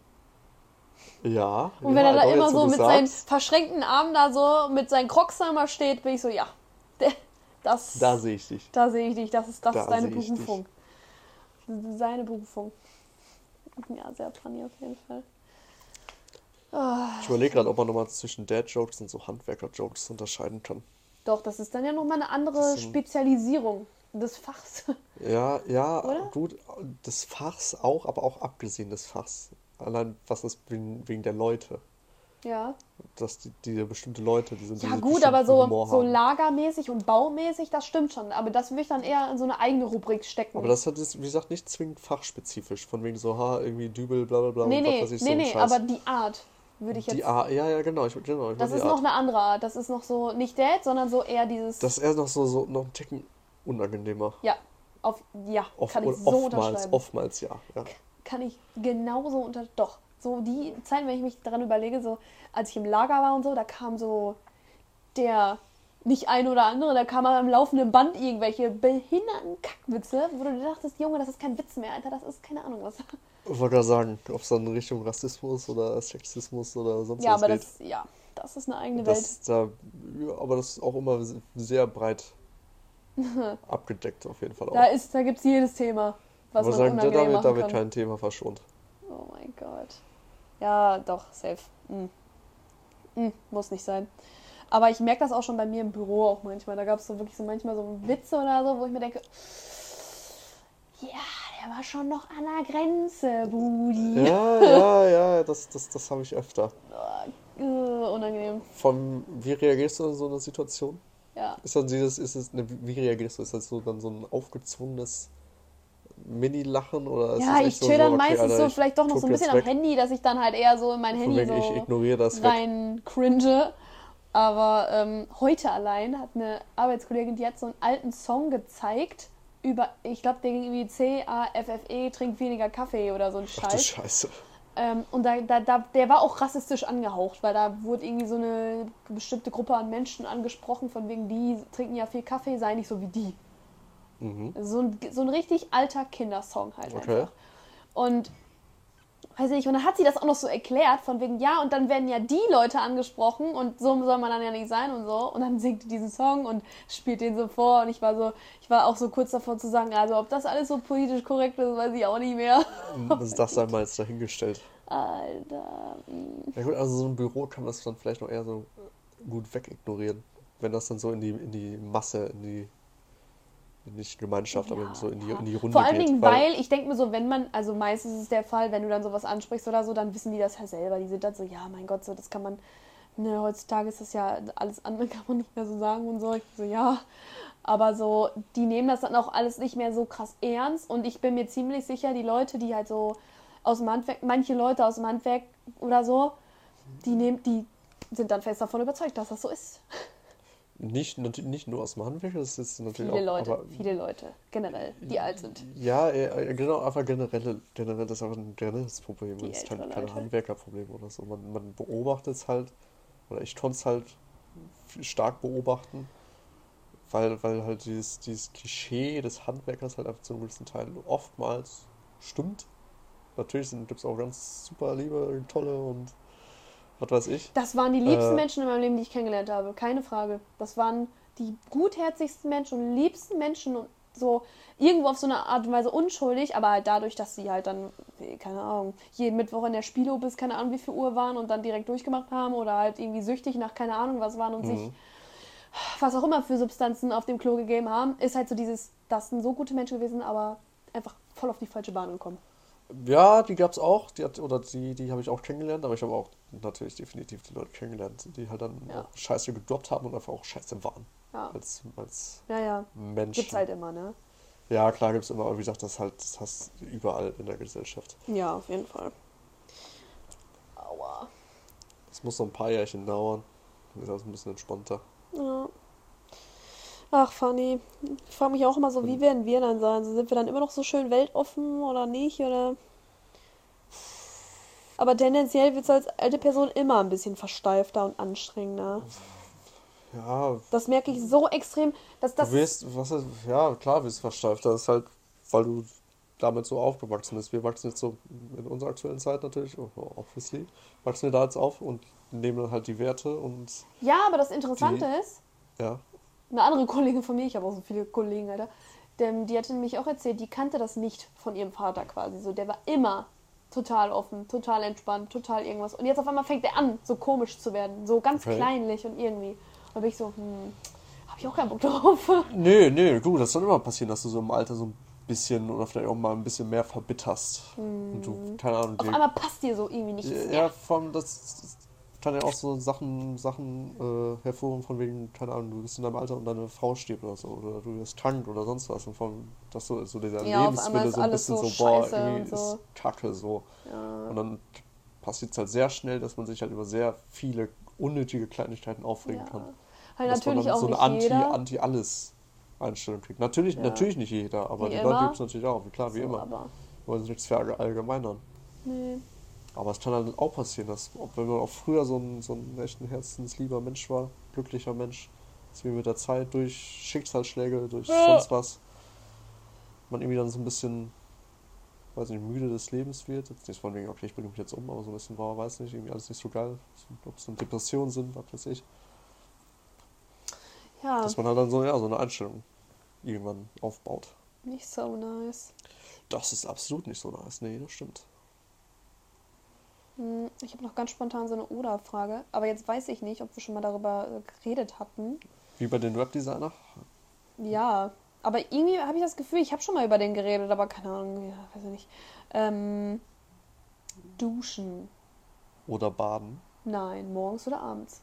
Ja. Und ja, wenn er da immer so mit seinen verschränkten Armen da so mit seinen Crocs da steht, bin ich so, ja, das, Da sehe ich dich. Da sehe ich dich, das ist, das Da ist deine. Berufung. Seine Berufung. Ja, sehr funny auf jeden Fall. Ich überlege gerade, ob man nochmal zwischen Dad-Jokes und so Handwerker-Jokes unterscheiden kann. doch, das ist dann ja nochmal eine andere Spezialisierung des Fachs. Ja, ja, Oder? gut, des Fachs auch, aber auch abgesehen des Fachs. Allein was ist wegen, wegen der Leute. ja. Dass die, diese bestimmte Leute, die sind Ja gut, aber so, so lagermäßig und baumäßig, das stimmt schon. Aber das würde ich dann eher in so eine eigene Rubrik stecken. Aber das hat jetzt, wie gesagt, nicht zwingend fachspezifisch. Von wegen so, ha, irgendwie Dübel, bla bla bla. nee, und was nee, ich, so nee, nee, aber die Art würde ich jetzt... Die Art, ja, ja, genau. Ich, genau ich das ist die noch Art. eine andere Art. Das ist noch so, nicht Dad, sondern so eher dieses... Das ist eher noch so, so noch ein Ticken unangenehmer. ja, auf, ja, Oft, kann ich so oftmals, unterschreiben. oftmals ja. ja. kann ich genauso unter. Doch, so die Zeit, wenn ich mich daran überlege, so als ich im Lager war und so, da kam so der nicht ein oder andere, da kam am laufenden Band irgendwelche behinderten Kackwitze, wo du dachtest, Junge, das ist kein Witz mehr, Alter, das ist keine Ahnung was. Ich wollte gerade sagen, ob es dann in Richtung Rassismus oder Sexismus oder sonst Ja, was aber geht. das, ja, das ist eine eigene Welt. Das, da, ja, aber das ist auch immer sehr breit abgedeckt, auf jeden Fall auch. Da ist, da gibt's jedes Thema, was man sagen, da unangenehm wird, da machen wird kann. kein Thema verschont. Oh mein Gott. Ja, doch, safe. Mm. Mm, muss nicht sein. Aber ich merke das auch schon bei mir im Büro auch manchmal. Da gab es so wirklich so manchmal so Witze oder so, wo ich mir denke, ja, der war schon noch an der Grenze, Budi. Ja, ja, ja, das, das, das habe ich öfter. Äh, unangenehm. Von, wie reagierst du in so einer Situation? Ja. Ist dann dieses, ist es, ne, wie reagierst du? Ist das so dann so ein aufgezwungenes Mini-Lachen oder ist Ja, ich echt so, chill dann okay, meistens Alter, so ich vielleicht doch noch so ein bisschen jetzt am weg, Handy, dass ich dann halt eher so in mein Handy ich so ignoriere das weg. rein cringe. Aber ähm, heute allein hat eine Arbeitskollegin, die hat so einen alten Song gezeigt über, ich glaube, der ging irgendwie C-A-F-F-E, trink weniger Kaffee oder so ein Ach du Scheiß. Scheiße. Ähm, und da, da, da, der war auch rassistisch angehaucht, weil da wurde irgendwie so eine bestimmte Gruppe an Menschen angesprochen, von wegen, die trinken ja viel Kaffee, sei nicht so wie die. Mhm. So ein, so ein richtig alter Kindersong halt Okay. einfach. Und weiß ich nicht, und dann hat sie das auch noch so erklärt, von wegen, ja, und dann werden ja die Leute angesprochen und so soll man dann ja nicht sein und so. Und dann singt die diesen Song und spielt den so vor und ich war so, ich war auch so kurz davor zu sagen, also ob das alles so politisch korrekt ist, weiß ich auch nicht mehr. Das, das sei mal jetzt dahingestellt. Alter. mm. Ja gut, also so ein Büro kann das dann vielleicht noch eher so gut wegignorieren. Wenn das dann so in die, in die Masse, in die, nicht Gemeinschaft, aber Ja, so in die, in die Runde Vor allen geht. Dingen, weil ich denke mir so, wenn man, also meistens ist es der Fall, wenn du dann sowas ansprichst oder so, dann wissen die das ja selber. Die sind dann so, ja, mein Gott, so das kann man ne, heutzutage ist das ja alles andere, kann man nicht mehr so sagen und so. Ich so, ja. Aber so, die nehmen das dann auch alles nicht mehr so krass ernst. Und ich bin mir ziemlich sicher, die Leute, die halt so aus dem Handwerk, manche Leute aus dem Handwerk oder so, die nehmen, die sind dann fest davon überzeugt, dass das so ist. Nicht, nicht nur aus dem Handwerk, das ist natürlich Viele auch. Leute, aber, viele Leute, generell, die alt sind. Ja, äh, genau, einfach generell, generell das ist einfach ein generelles Problem. Die Das ist halt kein. Handwerkerproblem oder so. Man, man beobachtet es halt, oder ich konnte es halt stark beobachten, weil, weil halt dieses, dieses Klischee des Handwerkers halt einfach zu einem gewissen Teil oftmals stimmt. Natürlich gibt es auch ganz super liebe, tolle und was weiß ich. Das waren die liebsten Äh. Menschen in meinem Leben, die ich kennengelernt habe. Keine Frage. Das waren die gutherzigsten Menschen und liebsten Menschen und so irgendwo auf so eine Art und Weise unschuldig, aber halt dadurch, dass sie halt dann, keine Ahnung, jeden Mittwoch in der Spielo bis keine Ahnung wie viel Uhr waren und dann direkt durchgemacht haben oder halt irgendwie süchtig nach keine Ahnung was waren und sich Mhm. was auch immer für Substanzen auf dem Klo gegeben haben, ist halt so dieses, das sind so gute Menschen gewesen, aber einfach voll auf die falsche Bahn gekommen. Ja, die gab's auch, die hat, oder die, die habe ich auch kennengelernt, aber ich habe auch natürlich definitiv die Leute kennengelernt, die halt dann Ja. auch Scheiße gedroppt haben und einfach auch Scheiße waren. Ja, Als, als ja, ja. Menschen. Gibt's halt immer, ne? Ja, klar gibt's immer, aber wie gesagt, das halt, das hast du überall in der Gesellschaft. Ja, auf jeden Fall. Aua. Das muss noch ein paar Jährchen dauern. Dann ist das ein bisschen entspannter. Ja. Ach, Fanny. Ich frage mich auch immer so, wie werden wir dann sein? So, sind wir dann immer noch so schön weltoffen oder nicht? Oder. Aber tendenziell wird es als alte Person immer ein bisschen versteifter und anstrengender. Ja, Das merke ich so extrem, dass das. du wirst, was ist, ja, klar wirst du versteift. Das ist halt, weil du damit so aufgewachsen bist. Wir wachsen jetzt so in unserer aktuellen Zeit natürlich, oh, obviously, wachsen wir da jetzt auf und nehmen dann halt die Werte und Ja, aber das Interessante Die- ist, ja, eine andere Kollegin von mir, ich habe auch so viele Kollegen, Alter, denn die hatte nämlich auch erzählt, die kannte das nicht von ihrem Vater quasi. So, der war immer total offen, total entspannt, total irgendwas. Und jetzt auf einmal fängt er an, so komisch zu werden, so ganz Okay. kleinlich und irgendwie. Und da bin ich so, hm, hab ich auch keinen Bock drauf. Nee, nee, du, das soll immer passieren, dass du so im Alter so ein bisschen oder vielleicht auch mal ein bisschen mehr verbitterst. Und du, keine Ahnung, Auf einmal passt dir so irgendwie nicht. ja, das, das kann ja auch so Sachen, Sachen äh, hervorrufen, von wegen, keine Ahnung, du bist in deinem Alter und deine Frau stirbt oder so, oder du wirst krank oder sonst was. Und von, dass so, so dieser Ja, Lebenswille so ein alles bisschen so so, boah, irgendwie so. ist kacke so. Ja. Und dann passiert es halt sehr schnell, dass man sich halt über sehr viele unnötige Kleinigkeiten aufregen Ja. kann. Halt dass man natürlich dann auch so eine Anti, jeder. Anti-Alles Einstellung kriegt. Natürlich, Ja. natürlich nicht jeder, aber Wie die immer. Leute gibt es natürlich auch, klar, wie so, immer. Aber, Wollen sie nichts verallgemeinern. nee. Aber es kann halt auch passieren, dass, ob wenn man auch früher so ein, so ein echt ein herzenslieber Mensch war, glücklicher Mensch, dass wir mit der Zeit durch Schicksalsschläge, durch Ja. sonst was, man irgendwie dann so ein bisschen, weiß nicht, müde des Lebens wird. Jetzt nicht von wegen, okay, ich bringe mich jetzt um, aber so ein bisschen war, weiß nicht, irgendwie alles nicht so geil. Ob es so Depressionen sind, was weiß ich. Ja, Dass man halt dann so, ja, so eine Einstellung irgendwann aufbaut. nicht so nice. Das ist absolut nicht so nice. Nee, das stimmt. Hm, Ich habe noch ganz spontan so eine Oder-Frage, aber jetzt weiß ich nicht, ob wir schon mal darüber äh, geredet hatten. Wie bei den Webdesigner. Ja, aber irgendwie habe ich das Gefühl, ich habe schon mal über den geredet, aber keine Ahnung, ja, weiß ich nicht. Ähm, duschen. Oder Baden. Nein, morgens oder abends.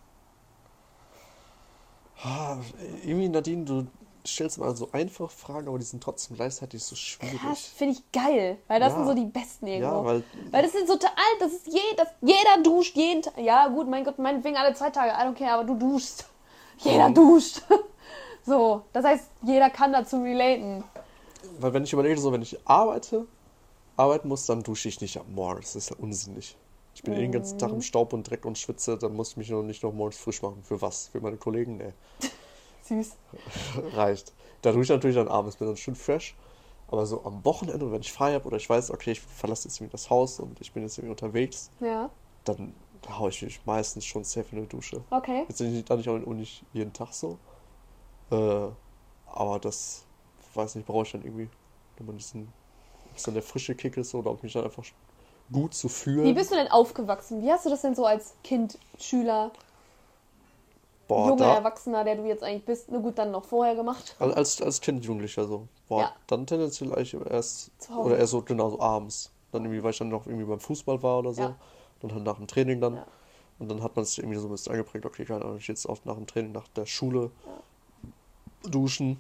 Ah, irgendwie, Nadine, du stellst mal so einfache Fragen, aber die sind trotzdem gleichzeitig so schwierig. finde ich geil, weil das Ja. sind so die besten irgendwo. Ja, weil Weil das sind so total, das ist je, das, jeder duscht jeden Tag. Ja, gut, mein Gott, meinetwegen alle zwei Tage, I don't care, aber du duschst. Jeder Mhm. duscht. So, das heißt, jeder kann dazu relaten. Weil wenn ich überlege, so wenn ich arbeite, arbeiten muss, dann dusche ich nicht ab morgens. Das ist ja unsinnig. Ich bin eh den ganzen Mhm. Tag im Staub und Dreck und schwitze, dann muss ich mich noch nicht noch morgens frisch machen. Für was? Für meine Kollegen? Nee. Süß. Reicht. Da dusche ich natürlich dann abends, bin dann schön fresh. Aber so am Wochenende, wenn ich frei habe oder ich weiß, okay, ich verlasse jetzt irgendwie das Haus und ich bin jetzt irgendwie unterwegs, Ja, dann haue ich mich meistens schon safe in die Dusche. okay. Jetzt nicht, dann nicht, auch nicht jeden Tag so. Äh, aber das, weiß nicht, brauche ich dann irgendwie, wenn man diesen, ob es dann der frische Kick ist oder ob mich dann einfach gut zu fühlen. Wie bist du denn aufgewachsen? Wie hast du das denn so als Kind, Schüler, Boah, junger Erwachsener, der du jetzt eigentlich bist, na gut, dann noch vorher gemacht? als, als Kind, Jugendlicher so. Boah, Ja. dann tendenziell eigentlich erst, oder erst so, genau, so abends. Dann irgendwie, weil ich dann noch irgendwie beim Fußball war oder so. Ja. Und dann nach dem Training dann. Ja. Und dann hat man es irgendwie so ein bisschen eingeprägt, okay, keine Ahnung, ich jetzt oft nach dem Training, nach der Schule duschen.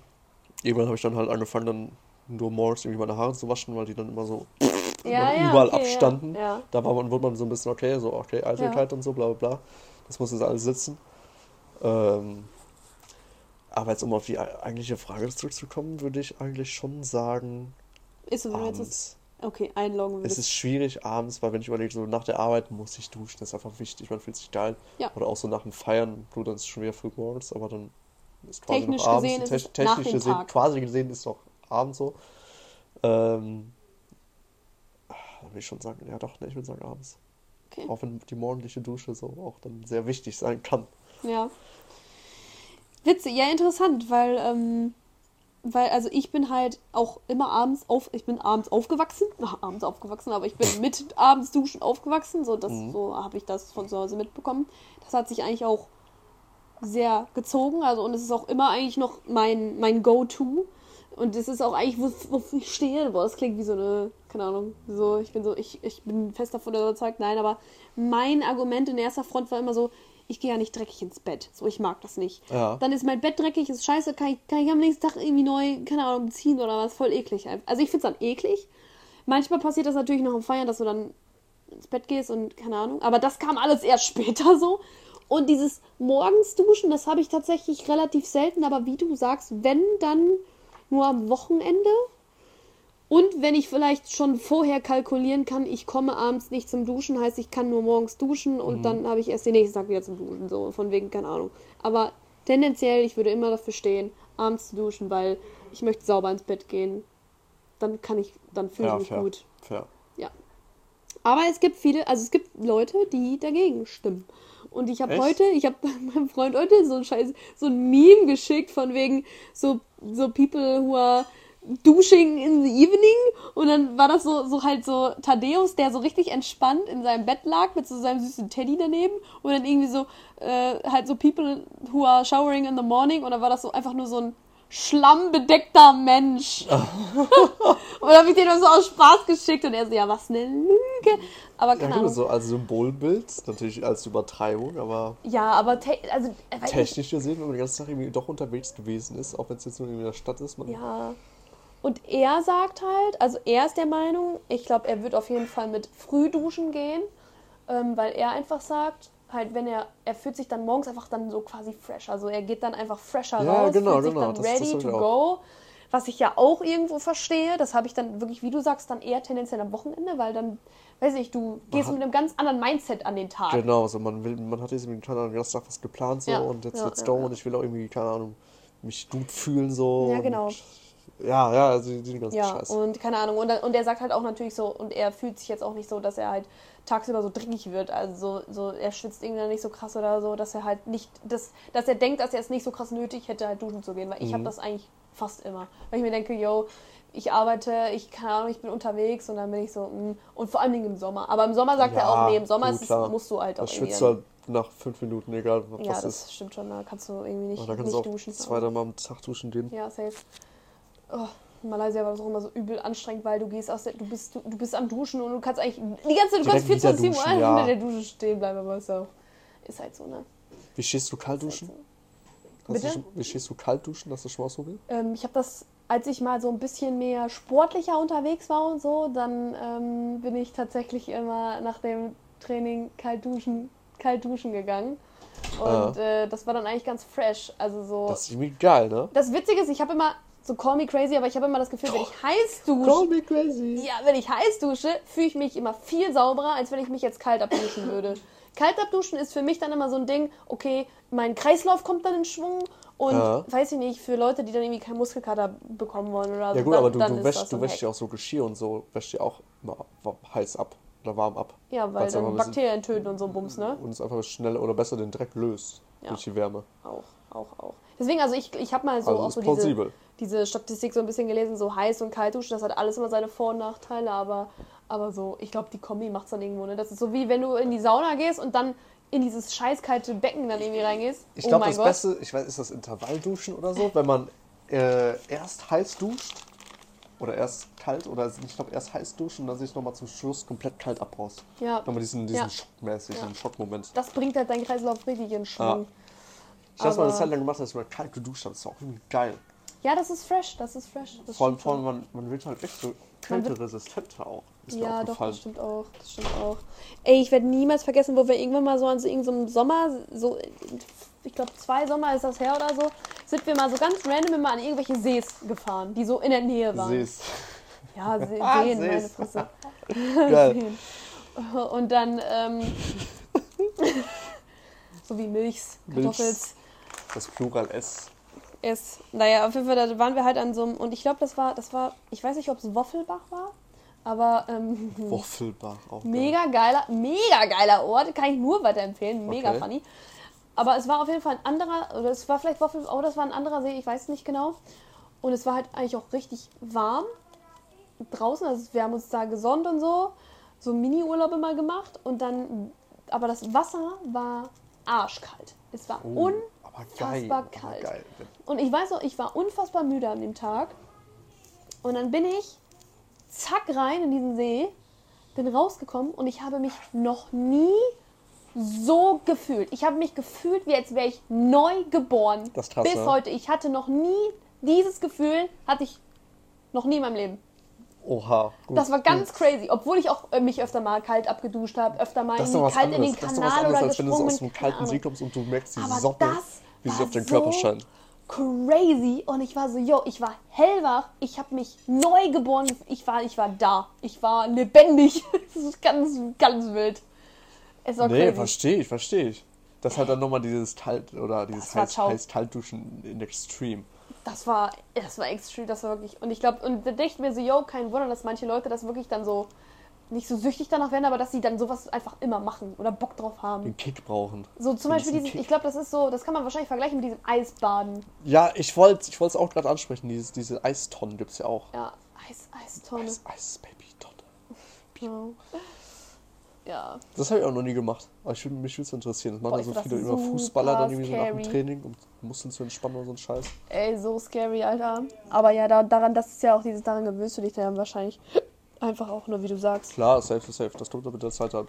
Irgendwann habe ich dann halt angefangen, dann nur morgens irgendwie meine Haare zu waschen, weil die dann immer so überall okay, abstanden. Da war man, wurde man so ein bisschen, okay, so, okay, Eitelkeit und so, bla bla bla. Das muss jetzt alles sitzen. Ähm, aber jetzt, um auf die eigentliche Frage zurückzukommen, würde ich eigentlich schon sagen, Ist so, wenn du jetzt abends. okay, einloggen Es ist schwierig abends, weil wenn ich überlege, so nach der Arbeit muss ich duschen, das ist einfach wichtig, man fühlt sich geil. Ja. Oder auch so nach dem Feiern, gut, dann ist es schon wieder früh morgens, aber dann ist quasi Technisch noch abends. gesehen Te- nach technisch dem gesehen, Tag. quasi gesehen ist es auch abends so. Ähm, dann würde ich schon sagen, ja doch, ne, ich würde sagen abends. Okay. Auch wenn die morgendliche Dusche so auch dann sehr wichtig sein kann. Ja. Witzig, ja, interessant, weil, ähm, weil, also ich bin halt auch immer abends auf, ich bin abends aufgewachsen, ach, abends aufgewachsen, aber ich bin mit abends duschen aufgewachsen, so, das, Mhm. so habe ich das von zu Hause mitbekommen. Das hat sich eigentlich auch sehr gezogen, also und es ist auch immer eigentlich noch mein, mein Go-To. Und es ist auch eigentlich, wo- wofür ich stehe. Boah, das klingt wie so eine, keine Ahnung, so, ich bin so, ich, ich bin fest davon überzeugt, nein, aber mein Argument in erster Front war immer so, ich gehe ja nicht dreckig ins Bett. So, ich mag das nicht. Ja. Dann ist mein Bett dreckig, ist scheiße, kann ich, kann ich am nächsten Tag irgendwie neu, keine Ahnung, ziehen oder was, voll eklig. Also ich finde es dann eklig. Manchmal passiert das natürlich noch am Feiern, dass du dann ins Bett gehst und keine Ahnung. Aber das kam alles erst später so. Und dieses morgens duschen, das habe ich tatsächlich relativ selten. Aber wie du sagst, wenn, dann nur am Wochenende. Und wenn ich vielleicht schon vorher kalkulieren kann, ich komme abends nicht zum Duschen, heißt, ich kann nur morgens duschen und dann habe ich erst den nächsten Tag wieder zum Duschen. So, von wegen, keine Ahnung. Aber tendenziell, ich würde immer dafür stehen, abends zu duschen, weil ich möchte sauber ins Bett gehen. Dann kann ich, dann fühle ich Ja, mich fair. gut. Fair. Ja. Aber es gibt viele, also es gibt Leute, die dagegen stimmen. Und ich habe heute, ich habe meinem Freund heute so ein Scheiß, so ein Meme geschickt von wegen so, so people who are dusching in the evening. Und dann war das so, so halt so Thaddeus, der so richtig entspannt in seinem Bett lag mit so seinem süßen Teddy daneben. Und dann irgendwie so, äh, halt so people who are showering in the morning. Und dann war das so einfach nur so ein schlammbedeckter Mensch. und dann habe ich den so aus Spaß geschickt und er so, ja, was eine Lüge. Aber Ja, keine gut, Ahnung. so als Symbolbild, natürlich als Übertreibung, aber Ja, aber te also, äh, technisch gesehen, wenn man den ganzen Tag irgendwie doch unterwegs gewesen ist, auch wenn es jetzt nur in der Stadt ist, man Ja. Und er sagt halt, also er ist der Meinung, ich glaube, er wird auf jeden Fall mit Frühduschen gehen, ähm, weil er einfach sagt, halt, wenn er, er fühlt sich dann morgens einfach dann so quasi fresh. Also er geht dann einfach fresher Ja, raus, genau, fühlt sich genau, dann das- das ready ich to go. Was ich ja auch irgendwo verstehe, das habe ich dann wirklich, wie du sagst, dann eher tendenziell am Wochenende, weil dann, weiß ich, du gehst hat- mit einem ganz anderen Mindset an den Tag. Genau, so man will, man hat jetzt keine Ahnung, ganzen Tag was geplant so Ja, und jetzt ja, let's go ja. und ich will auch irgendwie, keine Ahnung, mich gut fühlen so. Ja, und- genau. Ja, ja, also die, die ganzen Ja, Scheiß. und keine Ahnung. Und, und er sagt halt auch natürlich so, und er fühlt sich jetzt auch nicht so, dass er halt tagsüber so dreckig wird. Also so, so er schwitzt irgendwie nicht so krass oder so, dass er halt nicht, dass, dass er denkt, dass er es nicht so krass nötig hätte, halt duschen zu gehen. Weil ich Mhm. habe das eigentlich fast immer. Weil ich mir denke, yo, ich arbeite, ich keine Ahnung, ich bin unterwegs und dann bin ich so, mm. und vor allen Dingen im Sommer. Aber im Sommer sagt er Ja, auch, nee, im Sommer gut, ist es, musst du halt auch Da schwitzt du halt nach fünf Minuten, egal was ja, das das ist. stimmt schon, da kannst du irgendwie nicht, nicht duschen. zwei, dreimal am Tag duschen gehen. Ja, safe. Oh, in Malaysia war das auch immer so übel anstrengend, weil du gehst aus der, du bist, du, du bist am Duschen und du kannst eigentlich die ganze Zeit, du kannst Direkt wieder 24 Uhr duschen, ja. hinter der Dusche stehen bleiben, aber ist auch, ist halt so, ne? Wie stehst du kalt duschen? halt Hast Bitte? Du wie stehst du kalt duschen? Hast du schon mal ausprobiert? Ähm, ich habe das, als ich mal so ein bisschen mehr sportlicher unterwegs war und so, dann ähm, bin ich tatsächlich immer nach dem Training kalt duschen, kalt duschen gegangen. Und äh, das war dann eigentlich ganz fresh. Also so. Das ist irgendwie geil, ne? Das Witzige ist, ich habe immer, so call me crazy, aber ich habe immer das Gefühl, wenn ich heiß dusche, Call me crazy. Ja, wenn ich heiß dusche, fühle ich mich immer viel sauberer, als wenn ich mich jetzt kalt abduschen würde. Kalt abduschen ist für mich dann immer so ein Ding, okay, mein Kreislauf kommt dann in Schwung und Ja. weiß ich nicht, für Leute, die dann irgendwie keinen Muskelkater bekommen wollen oder so. Ja gut, dann, aber du, du wäschst, du ein wäschst ja auch so Geschirr und so, wäschst ja auch immer heiß ab oder warm ab. Ja, weil dann ein Bakterien töten und so Bums, ne? Und es einfach schneller oder besser den Dreck löst Ja. durch die Wärme. Auch, auch, auch. Deswegen, also ich, ich habe mal so Also auch ist so plausibel. diese Statistik so ein bisschen gelesen, so heiß und kalt duschen, das hat alles immer seine Vor- und Nachteile, aber, aber so, ich glaube, die Kombi macht es dann irgendwo, ne? Das ist so wie wenn du in die Sauna gehst und dann in dieses scheißkalte Becken dann irgendwie reingehst. Ich oh glaube, mein das Gott. Beste, ich weiß, ist das Intervallduschen oder so, wenn man äh, erst heiß duscht oder erst kalt oder ich glaube erst heiß duschen und dann sich nochmal zum Schluss komplett kalt abbrauchst. Ja. Nochmal diesen, diesen Ja. Schockmäßig, Ja. diesen Schockmoment. Das bringt halt deinen Kreislauf richtig in Schwung. Ich habe mal eine Zeit lang gemacht, dass ich mal kalt geduscht habe. Das ist auch irgendwie geil. Ja, das ist fresh, das ist fresh. Das Vor allem, vor allem man, man wird halt echt so kälteresistenter auch. Ist Ja, doch, das stimmt auch. Das stimmt auch. Ey, ich werde niemals vergessen, wo wir irgendwann mal so an so irgendeinem Sommer, so, ich glaube zwei Sommer ist das her oder so, sind wir mal so ganz random immer an irgendwelche Sees gefahren, die so in der Nähe waren. Sees. Ja, See, Ah, Seen, meine. Fresse. Geil. Seen. Und dann, ähm, so wie Milchs, Milchs. Kartoffels. Das Plural S. ist, naja, auf jeden Fall, da waren wir halt an so einem, und ich glaube, das war, das war, ich weiß nicht, ob es Woffelbach war, aber ähm, Woffelbach auch. mega geiler, mega geiler Ort, kann ich nur weiterempfehlen, mega Okay. funny. Aber es war auf jeden Fall ein anderer, oder es war vielleicht Woffel, oder es war ein anderer See, ich weiß nicht genau. Und es war halt eigentlich auch richtig warm draußen, also wir haben uns da gesonnt und so, so Mini-Urlaube mal gemacht und dann, aber das Wasser war arschkalt. Es war Oh, un aber geil. unfassbar kalt. geil. und ich weiß noch, ich war unfassbar müde an dem Tag. Und dann bin ich zack rein in diesen See, bin rausgekommen und ich habe mich noch nie so gefühlt. Ich habe mich gefühlt, wie als wäre ich neu geboren. Das ist krass, Bis ne? heute. Ich hatte noch nie dieses Gefühl, hatte ich noch nie in meinem Leben. Oha. Gut, Das war ganz gut. crazy, obwohl ich auch äh, mich öfter mal kalt abgeduscht habe, öfter mal kalt in anderes. den Das ist doch was Kanal anderes, oder als wenn du so gesprungen aus Keine kalten. See kommst und du merkst die Aber Sonne, das wie sie auf Körper so scheint. crazy und ich war so, yo, ich war hellwach, ich habe mich neu geboren, ich war, ich war da, ich war lebendig. Das ist ganz, ganz wild. Es war Nee, verstehe ich, verstehe ich. Das hat dann nochmal dieses Kalt oder dieses heiß, heiß Kaltduschen in Extreme. Das war, das war extrem, das war wirklich. Und ich glaube, und da dachte ich mir so, yo, kein Wunder, dass manche Leute das wirklich dann so nicht so süchtig danach werden, aber dass sie dann sowas einfach immer machen oder Bock drauf haben. Den Kick brauchen. So zum Beispiel dieses, Kick. ich glaube, das ist so, das kann man wahrscheinlich vergleichen mit diesem Eisbaden. Ja, ich wollte ich es auch gerade ansprechen. Dieses, diese Eistonnen gibt es ja auch. Ja, Eis, Eistonne. Eis, Eis. Ja. ja. Das habe ich auch noch nie gemacht. Aber ich, mich würde es interessieren. Das machen Boah, ja so viele super Fußballer dann irgendwie so nach dem scary. Training, um Muskeln zu entspannen oder so ein Scheiß. Ey, so scary, Alter. Aber ja, da, daran, das ist ja auch dieses, daran gewöhnst du dich dann wahrscheinlich einfach auch nur, wie du sagst. Klar, safe ist safe. Das kommt aber mit der Zeit an.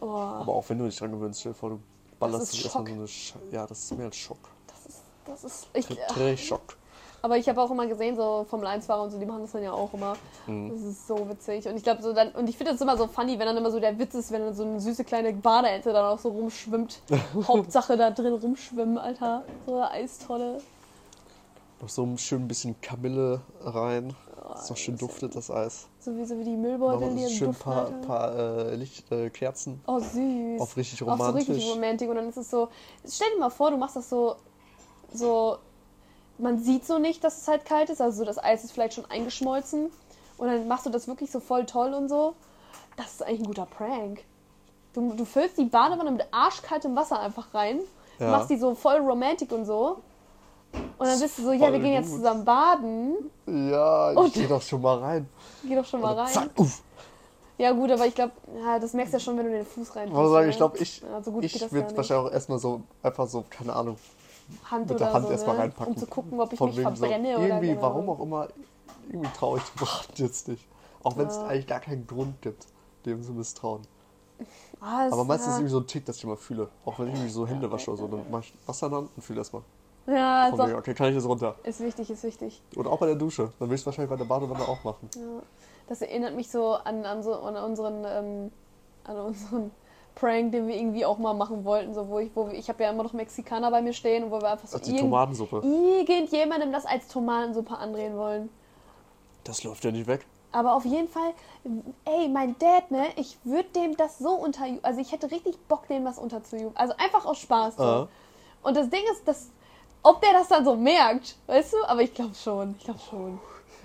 Oh, Aber auch wenn du dich dran gewöhnst, stell dir vor, du ballerst dich erstmal so eine Sch Ja, das ist mehr als Schock. das ist, das ist, ich, Schock. aber ich habe auch immer gesehen, so Formel 1-Fahrer und so, die machen das dann ja auch immer. Mhm. Das ist so witzig. Und ich glaube so dann, und ich finde das immer so funny, wenn dann immer so der Witz ist, wenn dann so eine süße kleine Badeente dann auch so rumschwimmt. Hauptsache da drin rumschwimmen, Alter. So eine Eistonne. Noch so ein schön bisschen Kamille rein. Dass noch schön duftet, das Eis. So wie, so wie die Müllbeutel, die so schön ein paar, paar äh, Licht, äh, Kerzen. Oh, süß. Auf richtig Auch so richtig romantisch. romantisch. Und dann ist es so, stell dir mal vor, du machst das so, so, man sieht so nicht, dass es halt kalt ist. Also so das Eis ist vielleicht schon eingeschmolzen. Und dann machst du das wirklich so voll toll und so. Das ist eigentlich ein guter Prank. Du, du füllst die Badewanne mit arschkaltem Wasser einfach rein. Ja. Machst die so voll romantic und so. Und dann bist du so, ja, wir gehen jetzt gut. zusammen baden. Ja, ich Und- geh doch schon mal rein. Geh doch schon mal rein. Zack, uff. Ja, gut, aber ich glaube, ja, das merkst du ja schon, wenn du den Fuß rein Ich muss sagen, ich glaube, ich, ja, so ich würde wahrscheinlich auch erstmal so, einfach so, keine Ahnung, Hand mit der Hand so, erstmal ne? reinpacken. Um zu gucken, ob ich Von mich verbrenne so, oder Irgendwie, genau. warum auch immer, irgendwie traue ich dem Rad jetzt nicht. Auch wenn es Ja. eigentlich gar keinen Grund gibt, dem zu misstrauen. Ah, Aber meistens ist ja. irgendwie so ein Tick, dass ich immer fühle. Auch wenn ich irgendwie so Hände wasche oder so, dann mach ich Wasser dann und fühle erstmal. Ja, wegen, okay, kann ich jetzt runter? Ist wichtig, ist wichtig. Und auch bei der Dusche. Dann will ich es wahrscheinlich bei der Badewanne auch machen. Ja. Das erinnert mich so an, an, so, an unseren ähm, an unseren Prank, den wir irgendwie auch mal machen wollten. So, wo ich, wo wir, ich habe ja immer noch Mexikaner bei mir stehen und wo wir einfach so Als die irgend, Tomatensuppe. irgendjemandem das als Tomatensuppe andrehen wollen. Das läuft ja nicht weg. Aber auf jeden Fall, ey, mein Dad, ne, ich würde dem das so unter, also ich hätte richtig Bock, dem was unterzujubeln. Also einfach aus Spaß. So. Ah. Und das Ding ist, dass, ob der das dann so merkt, weißt du? Aber ich glaube schon, ich glaube schon.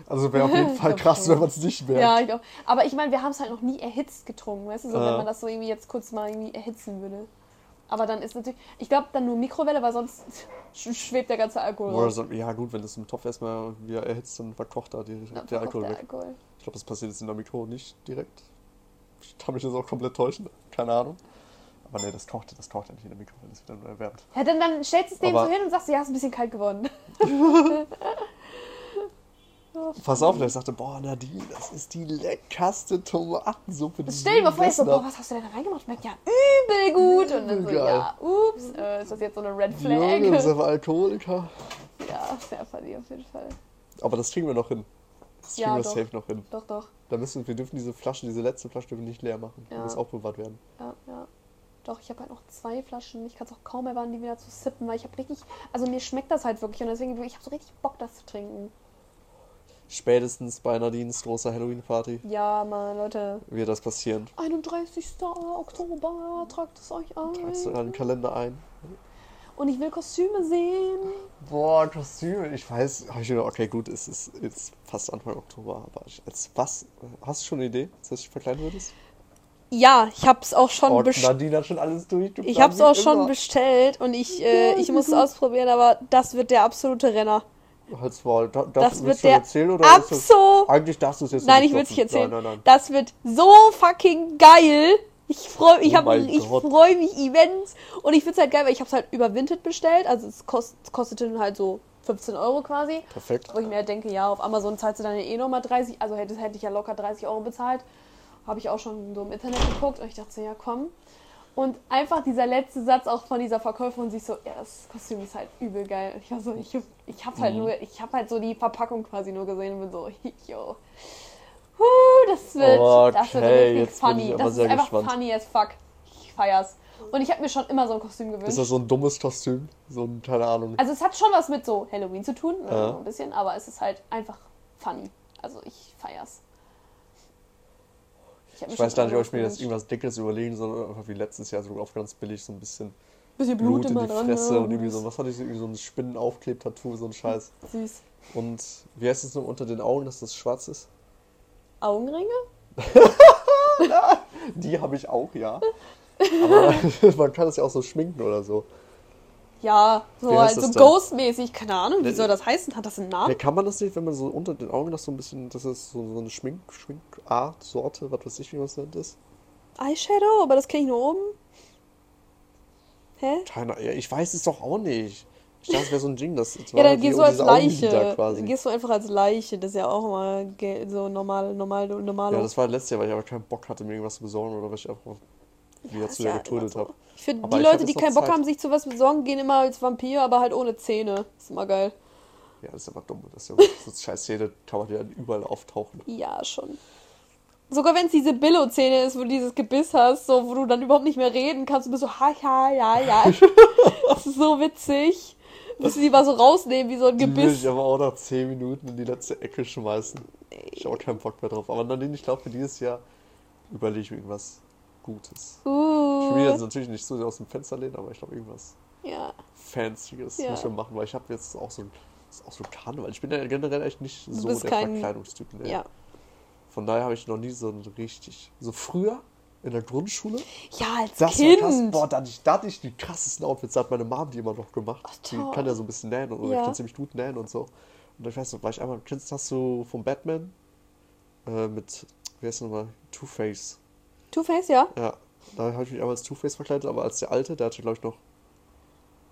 Also wäre auf jeden Fall krass, schon. wenn man es nicht merkt. Ja, ich glaube. Aber ich meine, wir haben es halt noch nie erhitzt getrunken, weißt du? So, Ah. wenn man das so irgendwie jetzt kurz mal irgendwie erhitzen würde. Aber dann ist natürlich, ich glaube dann nur Mikrowelle, weil sonst sch- schwebt der ganze Alkohol Oder so, ja gut, wenn das im Topf erstmal wieder erhitzt, dann verkocht da die, Dann der Alkohol der weg. Alkohol. Ich glaube, das passiert jetzt in der Mikro nicht direkt. Ich kann mich jetzt auch komplett täuschen. Keine Ahnung. Aber nee, das kocht, das kocht ja nicht in der Mikrowelle, das wird dann nur erwärmt. Ja, dann, dann stellst du es dem so hin und sagst, ja, ist ein bisschen kalt geworden. Pass auf, ich sagte, boah, Nadine, das ist die leckerste Tomatensuppe, die Stell dir mal vor, ich so, boah, was hast du denn da reingemacht? Schmeckt ja übel gut. Und dann so, geil. ja, ups, äh, ist das jetzt so eine Red Flag? Junge, bist einfach Alkoholiker. ja, sehr funny auf jeden Fall. Aber das kriegen wir noch hin. Das kriegen Ja, wir doch. safe noch hin. Doch, doch. Da müssen wir dürfen diese Flasche, diese letzte Flasche dürfen nicht leer machen. Die Ja. muss aufbewahrt werden. Ja, ja. Doch, ich habe halt noch zwei Flaschen. Ich kann es auch kaum erwarten, die wieder zu sippen, weil ich habe richtig, also mir schmeckt das halt wirklich und deswegen, ich habe so richtig Bock, das zu trinken. Spätestens bei Nadines großer Halloween-Party Ja, Mann, Leute. wird das passieren. 31. Oktober, tragt es euch Tragst du in ein. den Kalender ein. Und ich will Kostüme sehen. Boah, Kostüme. Ich weiß, hab ich gedacht, okay, gut, es ist jetzt fast Anfang Oktober, aber als was? Hast du schon eine Idee, dass du dich verkleiden würdest? Ja, ich hab's auch schon Oh, bestellt. Nadine hat schon alles durchgeplant. Ich hab's auch schon immer. bestellt und ich, äh, ich muss es ausprobieren, aber das wird der absolute Renner. Halt's Maul. Da, Das das wird du der erzählen oder ist das. Eigentlich darfst du es jetzt Nein, nicht ich will's droppen. nicht erzählen. Nein, nein, nein. Das wird so fucking geil. Ich freue ich Oh hab, ich freu mich immens. Und ich find's halt geil, weil ich hab's halt über Vinted bestellt. Also es kost, kostete halt so 15 Euro quasi. Perfekt. Wo ich mir halt denke, ja, auf Amazon zahlst du dann eh nochmal 30. Also hätte, hätte ich ja locker 30 Euro bezahlt. Habe ich auch schon so im Internet geguckt. Und ich dachte so, ja komm. Und einfach dieser letzte Satz auch von dieser Verkäuferin, sich so, ja, das Kostüm ist halt übel geil. Und ich war so, ich, ich habe halt Mhm. nur, ich habe halt so die Verpackung quasi nur gesehen und bin so, yo. Huh, das wird, das wird Okay, richtig funny. Das ist einfach gespannt. funny as fuck. Ich feier's. Und ich habe mir schon immer so ein Kostüm gewünscht. Ist das so ein dummes Kostüm? So ein, keine Ahnung. Also es hat schon was mit so Halloween zu tun, Ja. so ein bisschen, aber es ist halt einfach funny. Also ich feier's. Ich schon weiß gar nicht, ob ich mir jetzt irgendwas Dickes überlegen soll, einfach wie letztes Jahr so auf ganz billig so ein bisschen bisschen Blut, Blut, in die dran. Fresse ja. und irgendwie so, was hatte ich, so, irgendwie so ein Spinnenaufkleb-Tattoo, so ein Scheiß. Süß. Und wie heißt es nur unter den Augen, dass das schwarz ist? Augenringe? Die habe ich auch, ja. Aber man kann es ja auch so schminken oder so. Ja, so Wie heißt so das denn? Ghost-mäßig, keine Ahnung, wie soll das heißen? Hat das einen Ja, Namen? kann man das nicht, wenn man so unter den Augen das so ein bisschen, das ist so, so eine Schmink, Schminkart, Sorte, was weiß ich, wie man es nennt ist? Eyeshadow, aber das kenne ich nur oben. Hä? Keine ja, ich weiß es doch auch nicht. Ich dachte, es wäre so ein Ding, das Ja, dann gehst du als Leiche. quasi. Dann gehst du einfach als Leiche. Das ist ja auch mal ge- so normal, normal, normal. Ja, das war letztes Jahr, weil ich aber keinen Bock hatte, mir irgendwas zu besorgen oder weil ich einfach wieder ist zu sehr ja getrödelt immer habe. Ich finde, die Leute, die keinen Bock Zeit. haben, sich zu was besorgen, gehen immer als Vampir, aber halt ohne Zähne. ist immer geil. Ja, das ist aber dumm. Das ist ja so scheiß Szene, kann man ja überall auftauchen. Ja, schon. Sogar wenn es diese Billo-Szene ist, wo du dieses Gebiss hast, so, wo du dann überhaupt nicht mehr reden kannst, du bist so, ha, ja, ja, ja. das ist so witzig. Musst du die mal so rausnehmen, wie so ein Die will Gebiss. ich aber auch nach 10 Minuten in die letzte Ecke schmeißen. Ich habe auch keinen Bock mehr drauf. Aber Nadine, ich glaube, für dieses Jahr überlege ich mir irgendwas Gutes. Ich will jetzt Uh, natürlich nicht so sehr aus dem Fenster lehnen, aber ich glaube, irgendwas ja. Fancyes Ja. muss ich machen, weil ich habe jetzt auch so ein, auch so Karneval. Ich bin ja generell echt nicht so der kein- Verkleidungstyp. Nee. Ja. Von daher habe ich noch nie so ein richtig. So früher in der Grundschule, Ja, als das war krass. Kind. Boah, da hatte, ich, da hatte ich die krassesten Outfits, da hat meine Mom die immer noch gemacht. die toll. kann ja so ein bisschen nähen und oder Ja. kann ziemlich gut nähen und so. Und ich weiß noch, war ich einmal, kennst hast du vom Batman äh, mit, wie heißt nochmal, Two-Face. Two-Face, ja? Ja, da habe ich mich einmal als Two-Face verkleidet, aber als der alte, der hatte glaube ich noch,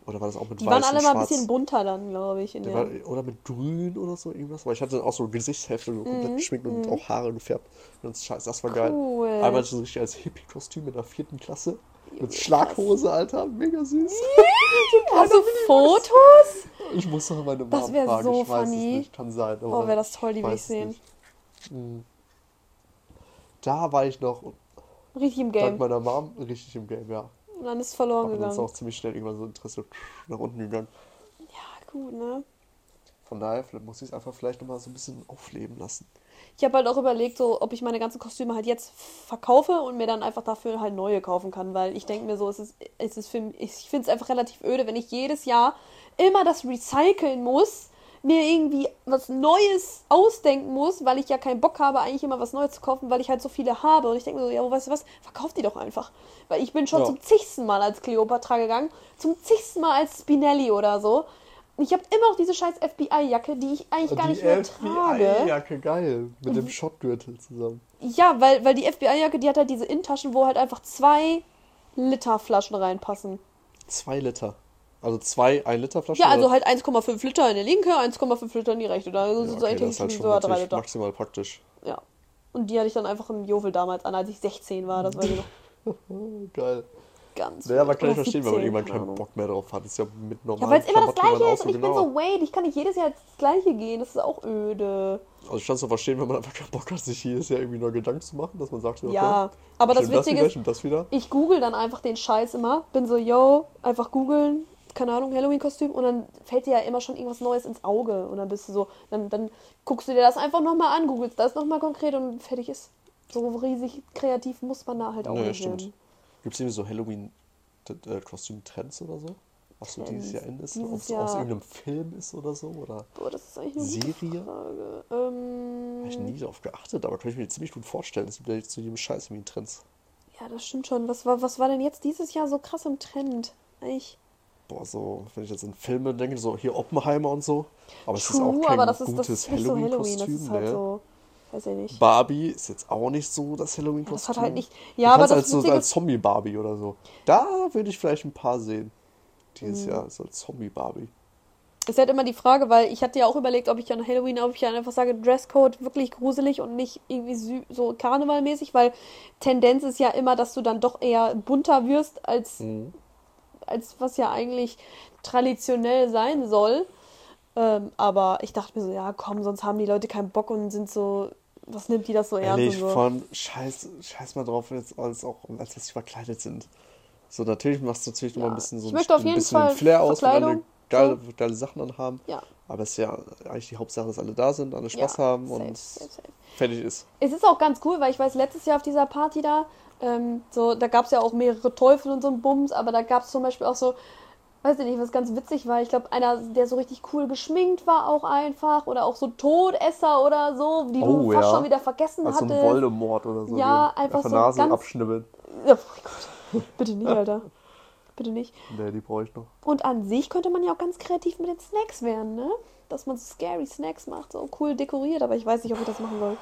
oder war das auch mit Die weiß waren alle und mal ein bisschen bunter dann, glaube ich. Der war, oder mit grün oder so irgendwas. Aber ich hatte dann auch so Gesichtshälfte so komplett Mhm, geschminkt und auch Haare gefärbt. Ganz scheiße, das war geil. Cool. Einmal so richtig als Hippie-Kostüm in der vierten Klasse. Mit Schlaghose, Alter. Mega süß. Hast du Fotos? Ich muss noch meine Mom Das wär fragen. so ich weiß funny. es nicht. Kann sein. Oh, wäre das toll, die will ich sehen. nicht. Mhm. Da war ich noch Richtig im dank Game. meiner Mom richtig im Game, ja. Und dann ist es verloren Aber dann ist gegangen. auch ziemlich schnell irgendwann so Interesse nach unten gegangen. Ja, gut, ne? Von daher muss ich es einfach vielleicht nochmal so ein bisschen aufleben lassen. Ich habe halt auch überlegt, so, ob ich meine ganzen Kostüme halt jetzt verkaufe und mir dann einfach dafür halt neue kaufen kann, weil ich denke mir so, es ist, es ist für mich, ich finde es einfach relativ öde, wenn ich jedes Jahr immer das recyceln muss, mir irgendwie was Neues ausdenken muss, weil ich ja keinen Bock habe, eigentlich immer was Neues zu kaufen, weil ich halt so viele habe. Und ich denke mir so, ja, weißt du was, verkauf die doch einfach. Weil ich bin schon Ja. zum zigsten Mal als Cleopatra gegangen, zum zigsten Mal als Spinelli oder so. Und ich habe immer noch diese scheiß FBI-Jacke, die ich eigentlich gar nicht mehr trage. Jacke, geil. Mit dem Schottgürtel zusammen. Ja, weil, weil die FBI-Jacke, die hat halt diese Innentaschen, wo halt einfach zwei Liter Flaschen reinpassen. Zwei Liter. Also zwei 1 Liter Flaschen? Ja, also oder? halt 1,5 Liter in die linke, 1,5 Liter in die rechte. Da Ja, sind okay, so eigentlich das ist halt schon sogar 3 natürlich Liter. maximal praktisch. Ja. Und die hatte ich dann einfach im Jovel damals an, als ich 16 war. Das war noch Geil. ganz. Naja, aber wild. kann ich Oder verstehen, wenn man 17, irgendwann keine keinen. Bock mehr drauf hat. Ist ja mit Ja, normalen weil es immer das Gleiche ist und ich genau. bin so, wait, ich kann nicht jedes Jahr das Gleiche gehen. Das ist auch öde. Also ich kann es so verstehen, wenn man einfach keinen Bock hat, sich jedes Jahr irgendwie nur Gedanken zu machen, dass man sagt, okay, Ja, aber das das Witzige wieder, ist, das wieder. ich google dann einfach den Scheiß immer. Bin so, yo, einfach googeln, keine Ahnung, Halloween-Kostüm. Und dann fällt dir ja immer schon irgendwas Neues ins Auge. Und dann bist du so, dann, dann guckst du dir das einfach nochmal an, googelst das nochmal konkret und fertig ist. So riesig kreativ muss man da halt auch Ja, nicht stimmt. werden. Gibt es irgendwie so Halloween-Kostüm-Trends oder so? Was so dieses Jahr in ist? Ob es aus irgendeinem Film ist oder so? Oder Boah, das ist eigentlich eine Serie? Frage. Ähm, habe ich nie darauf geachtet, aber kann ich mir ziemlich gut vorstellen. Es gibt ja jetzt zu jedem Scheiß irgendwie Trends. ja, das stimmt schon. Was war, was war denn jetzt dieses Jahr so krass im Trend? Eigentlich. Boah, so, wenn ich jetzt an Filme denke, so hier Oppenheimer und so. Aber es ist auch kein aber das ist, gutes das nicht so Halloween. Das Halloween-Kostüm, ist halt ne? so, weiß ich nicht. Barbie ist jetzt auch nicht so das Halloween-Kostüm. Das hat halt nicht. Ja, aber das als, so, als Zombie-Barbie oder so. Da würde ich vielleicht ein paar sehen. Dieses Mhm. Jahr, so als Zombie-Barbie. ist halt immer die Frage, weil ich hatte ja auch überlegt, ob ich an Halloween, ob ich dann einfach sage, Dresscode wirklich gruselig und nicht irgendwie so karnevalmäßig, weil Tendenz ist ja immer, dass du dann doch eher bunter wirst, als, Mhm. Als was ja eigentlich traditionell sein soll. Ähm, aber ich dachte mir so, ja komm, sonst haben die Leute keinen Bock und sind so, was nimmt die das so ernst Ehrlich, so. von scheiß, scheiß mal drauf, jetzt als auch, als dass sie verkleidet sind. So, natürlich machst du natürlich Ja. ein bisschen so ein, ein bisschen Fall Flair aus, wenn alle geile, geile Sachen anhaben. Ja. Aber es ist ja eigentlich die Hauptsache, dass alle da sind, alle Spaß ja, haben safe, und safe, safe. fertig ist. Es ist auch ganz cool, weil ich weiß, letztes Jahr auf dieser Party da, ähm, so, da gab es ja auch mehrere Teufel und so ein Bums, aber da gab es zum Beispiel auch so, weiß ich nicht, was ganz witzig war. Ich glaube, einer, der so richtig cool geschminkt war, auch einfach. Oder auch so Todesser oder so, die du Oh, fast ja. schon wieder vergessen Also ein hattest. Voldemort oder so. Ja, einfach so Nase ganz- abschnibbeln. Ja, oh Gott. Bitte nicht, Alter. Bitte nicht. Nee, die brauche ich noch. Und an sich könnte man ja auch ganz kreativ mit den Snacks werden, ne? Dass man so scary Snacks macht, so cool dekoriert, aber ich weiß nicht, ob ich das machen soll.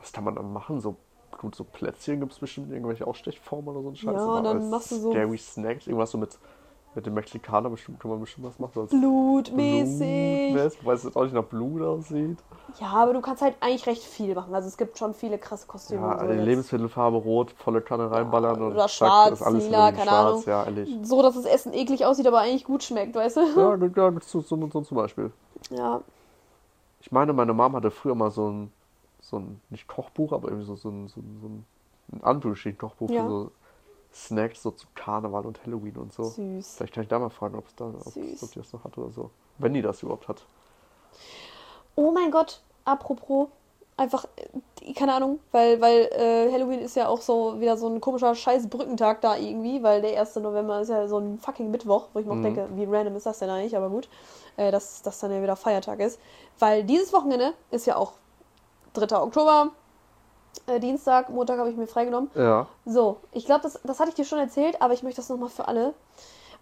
Was kann man dann machen? So, gut, so Plätzchen gibt es bestimmt irgendwelche Ausstechformen oder so ein Scheiß. Ja, und dann machst du so- Scary Snacks, irgendwas so mit, mit dem Mexikaner bestimmt, kann man bestimmt was machen. So Blutmäßig. Blutmäßig, weil es jetzt auch nicht nach Blut aussieht. Ja, aber du kannst halt eigentlich recht viel machen. Also es gibt schon viele krasse Kostüme. Ja, und so. Lebensmittelfarbe rot, volle Kanne reinballern und oder zack, schwarz, ist alles lila, keine schwarz, Ahnung. ja, ehrlich. So, dass das Essen eklig aussieht, aber eigentlich gut schmeckt, weißt du? Ja, ja, so, so, so zum Beispiel. Ja. Ich meine, meine Mom hatte früher mal so ein, so ein nicht Kochbuch, aber irgendwie so, so ein, so ein, so ein in Anführungsstrichen Kochbuch Ja. für so Snacks, so zu Karneval und Halloween und so. Süß. Vielleicht kann ich da mal fragen, ob es da, ob, die das noch hat oder so. Wenn die das überhaupt hat. Oh mein Gott, apropos, einfach, äh, keine Ahnung, weil, weil äh, Halloween ist ja auch so wieder so ein komischer scheiß Brückentag da irgendwie, weil der 1. November ist ja so ein fucking Mittwoch, wo ich mir auch Mhm. denke, wie random ist das denn eigentlich, aber gut, äh, dass das dann ja wieder Feiertag ist. Weil dieses Wochenende ist ja auch 3. Oktober, äh, Dienstag, Montag habe ich mir freigenommen. Ja. So, ich glaube, das, das hatte ich dir schon erzählt, aber ich möchte das nochmal für alle.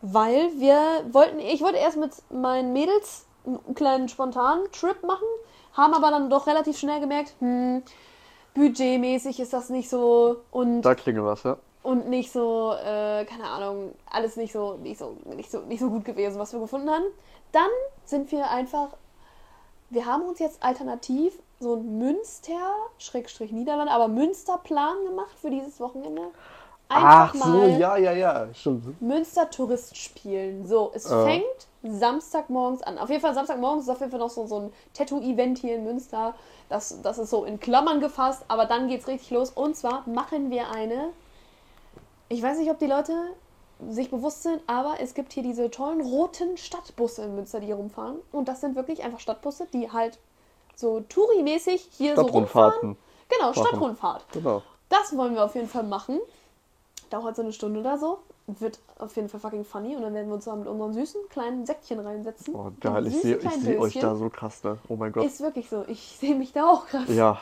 Weil wir wollten, ich wollte erst mit meinen Mädels einen kleinen spontanen Trip machen, haben aber dann doch relativ schnell gemerkt, hm, budgetmäßig ist das nicht so und, Da klingelt was, ja. und nicht so, äh, keine Ahnung, alles nicht so, nicht so, nicht so, nicht so gut gewesen, was wir gefunden haben. Dann sind wir einfach, wir haben uns jetzt alternativ so ein Münster, Schrägstrich Niederlande, aber Münsterplan gemacht für dieses Wochenende. Ach so, ja, ja, ja. Stimmt. Münster Tourist spielen. So, es Äh. fängt Samstagmorgens an. Auf jeden Fall Samstagmorgens ist auf jeden Fall noch so, so ein Tattoo-Event hier in Münster. Das, das ist so in Klammern gefasst, aber dann geht's richtig los. Und zwar machen wir eine. Ich weiß nicht, ob die Leute sich bewusst sind, aber es gibt hier diese tollen roten Stadtbusse in Münster, die hier rumfahren. Und das sind wirklich einfach Stadtbusse, die halt so Touri-mäßig hier so rumfahren. Genau. Stadtrundfahrt. Genau. Das wollen wir auf jeden Fall machen. Dauert so eine Stunde oder so. Wird auf jeden Fall fucking funny. Und dann werden wir uns da mit unseren süßen kleinen Säckchen reinsetzen. Oh, geil. Ich sehe seh euch da so krass, ne? Oh mein Gott. Ist wirklich so. Ich sehe mich da auch gerade. Ja.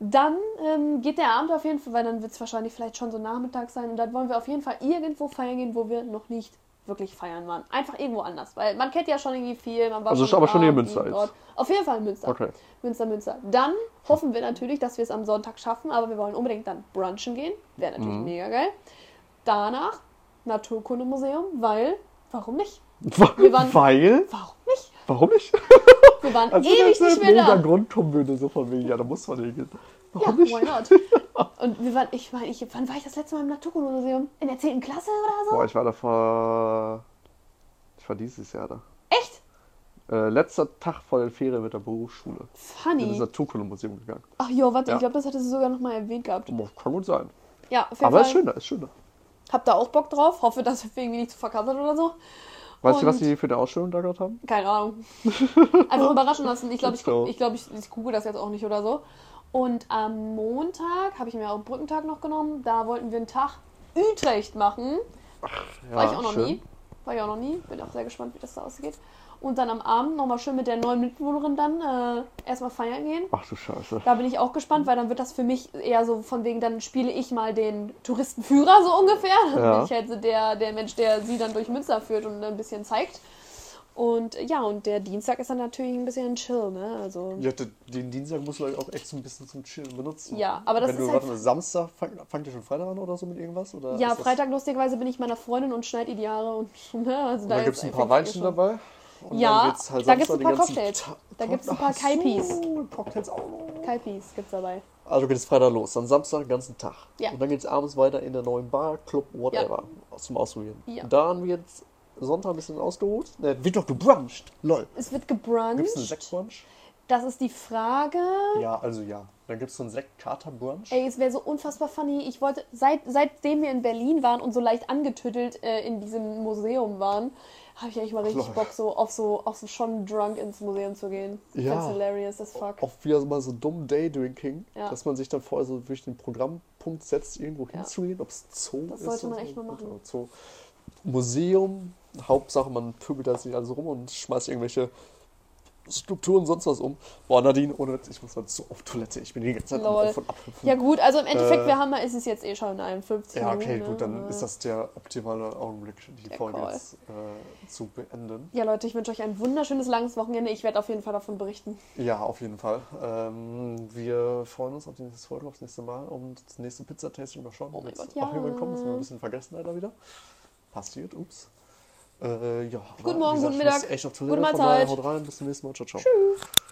Dann ähm, geht der Abend auf jeden Fall, weil dann wird es wahrscheinlich vielleicht schon so Nachmittag sein. Und dann wollen wir auf jeden Fall irgendwo feiern gehen, wo wir noch nicht wirklich feiern waren. Einfach irgendwo anders. Weil man kennt ja schon irgendwie viel. Man war Also schon aber schon hier Münster jetzt. Auf jeden Fall Münster. Okay. Münster, Münster. Dann hoffen wir natürlich, dass wir es am Sonntag schaffen, aber wir wollen unbedingt dann brunchen gehen. Wäre natürlich Mhm. mega geil. Danach Naturkundemuseum, weil, warum nicht? Wir waren- Weil? Warum nicht? Warum nicht? Wir waren Also ewig nicht ist mehr da. Grund kommen würde, so von wegen, ja, da muss man hingehen. Ja, Warum nicht? why not? Und wir waren, ich meine, ich, wann war ich das letzte Mal im Naturkundemuseum? In der 10. Klasse oder so? Boah, ich war da vor. Ich war dieses Jahr da. Echt? Äh, letzter Tag vor den Ferien mit der Berufsschule. In das Funny. Naturkundemuseum gegangen. Ach jo, warte, Ja. ich glaube, das hattest du sogar noch mal erwähnt gehabt. Boah, Kann gut sein. Ja, auf jeden Aber Fall. ist schöner, ist schöner. Hab da auch Bock drauf. Hoffe, dass wir irgendwie nicht zu verkappelt oder so. Weißt du, was die für eine Ausstellung da gerade haben? Keine Ahnung. Einfach überraschen lassen. Ich glaube, ich, ich, glaub, ich, ich google das jetzt auch nicht oder so. Und am Montag habe ich mir auch einen Brückentag noch genommen. Da wollten wir einen Tag Utrecht machen. Ja, War ich auch noch schön. nie. War ich auch noch nie. Bin auch sehr gespannt, wie das da ausgeht. Und dann am Abend nochmal schön mit der neuen Mitbewohnerin dann äh, erstmal feiern gehen. Ach du Scheiße. Da bin ich auch gespannt, weil dann wird das für mich eher so von wegen, dann spiele ich mal den Touristenführer so ungefähr. Dann Ja. bin ich halt so der, der Mensch, der sie dann durch Münster führt und ein bisschen zeigt. Und ja, und der Dienstag ist dann natürlich ein bisschen chill, ne? Also. Ja, den Dienstag musst du auch echt so ein bisschen zum Chillen benutzen. Ja, aber das Wenn ist du, halt- warte Samstag, fang- fangt ihr schon Freitag an oder so mit irgendwas? Oder Ja, das- Freitag lustigerweise bin ich meiner Freundin und schneide ihr die Haare und ne, also Und da gibt es ein paar Weinchen dabei. Und Ja, halt da gibt's Samstag ein paar Cocktails. Ta- Da gibt's ein Ach paar so, Kaipis. Cocktails auch noch. Kalpis gibt's dabei. Also geht es Freitag los, dann Samstag den ganzen Tag. Ja. Und dann geht es abends weiter in der neuen Bar, Club, whatever, zum Ausprobieren. Ja. Und dann wird Sonntag ein bisschen ausgeruht. Ne, wird doch gebruncht. Lol. Es wird Gibt es einen gebruncht. Sektbrunch? Das ist die Frage. Ja, also ja. Dann gibt es so einen Sekt-Kater-Brunch. Ey, es wäre so unfassbar funny. Ich wollte, seit, seitdem wir in Berlin waren und so leicht angetüttelt äh, in diesem Museum waren, habe ich eigentlich mal richtig. Bock, so auf so, auf so schon drunk ins Museum zu gehen. Ja. That's hilarious as fuck. Auch wieder mal so dumm Daydrinking, Ja. dass man sich dann vorher so durch den Programmpunkt setzt, irgendwo Ja. hinzugehen, ob es Zoo Das ist. sollte man echt mal machen. Zoo. Museum, Hauptsache man pöbelt da sich alles rum und schmeißt irgendwelche Strukturen, sonst was um. Boah, Nadine, ohne Witz, ich muss mal so auf Toilette. Ich bin die ganze Zeit am Lol. Auf- und Abhüpfen. Ja gut, also im Endeffekt, Äh, wir haben, ist es jetzt eh schon in 51 Ja, okay, ne? gut, dann Äh, ist das der optimale Augenblick, die Der Folge Call. jetzt äh, zu beenden. Ja Leute, ich wünsche euch ein wunderschönes langes Wochenende. Ich werde auf jeden Fall davon berichten. Ja, auf jeden Fall. Ähm, wir freuen uns auf die nächste Folge, aufs nächste Mal und das nächste Pizza-Tasting mal schauen. Oh mein Jetzt Gott, auch ja. irgendwann kommen, das haben wir ein bisschen vergessen leider wieder. Passiert, ups. Äh, ja, Guten Morgen, guten gesagt, muss Mittag, echt auf gute Toilette, von daher Mahlzeit. haut rein, bis zum nächsten Mal, ciao, ciao.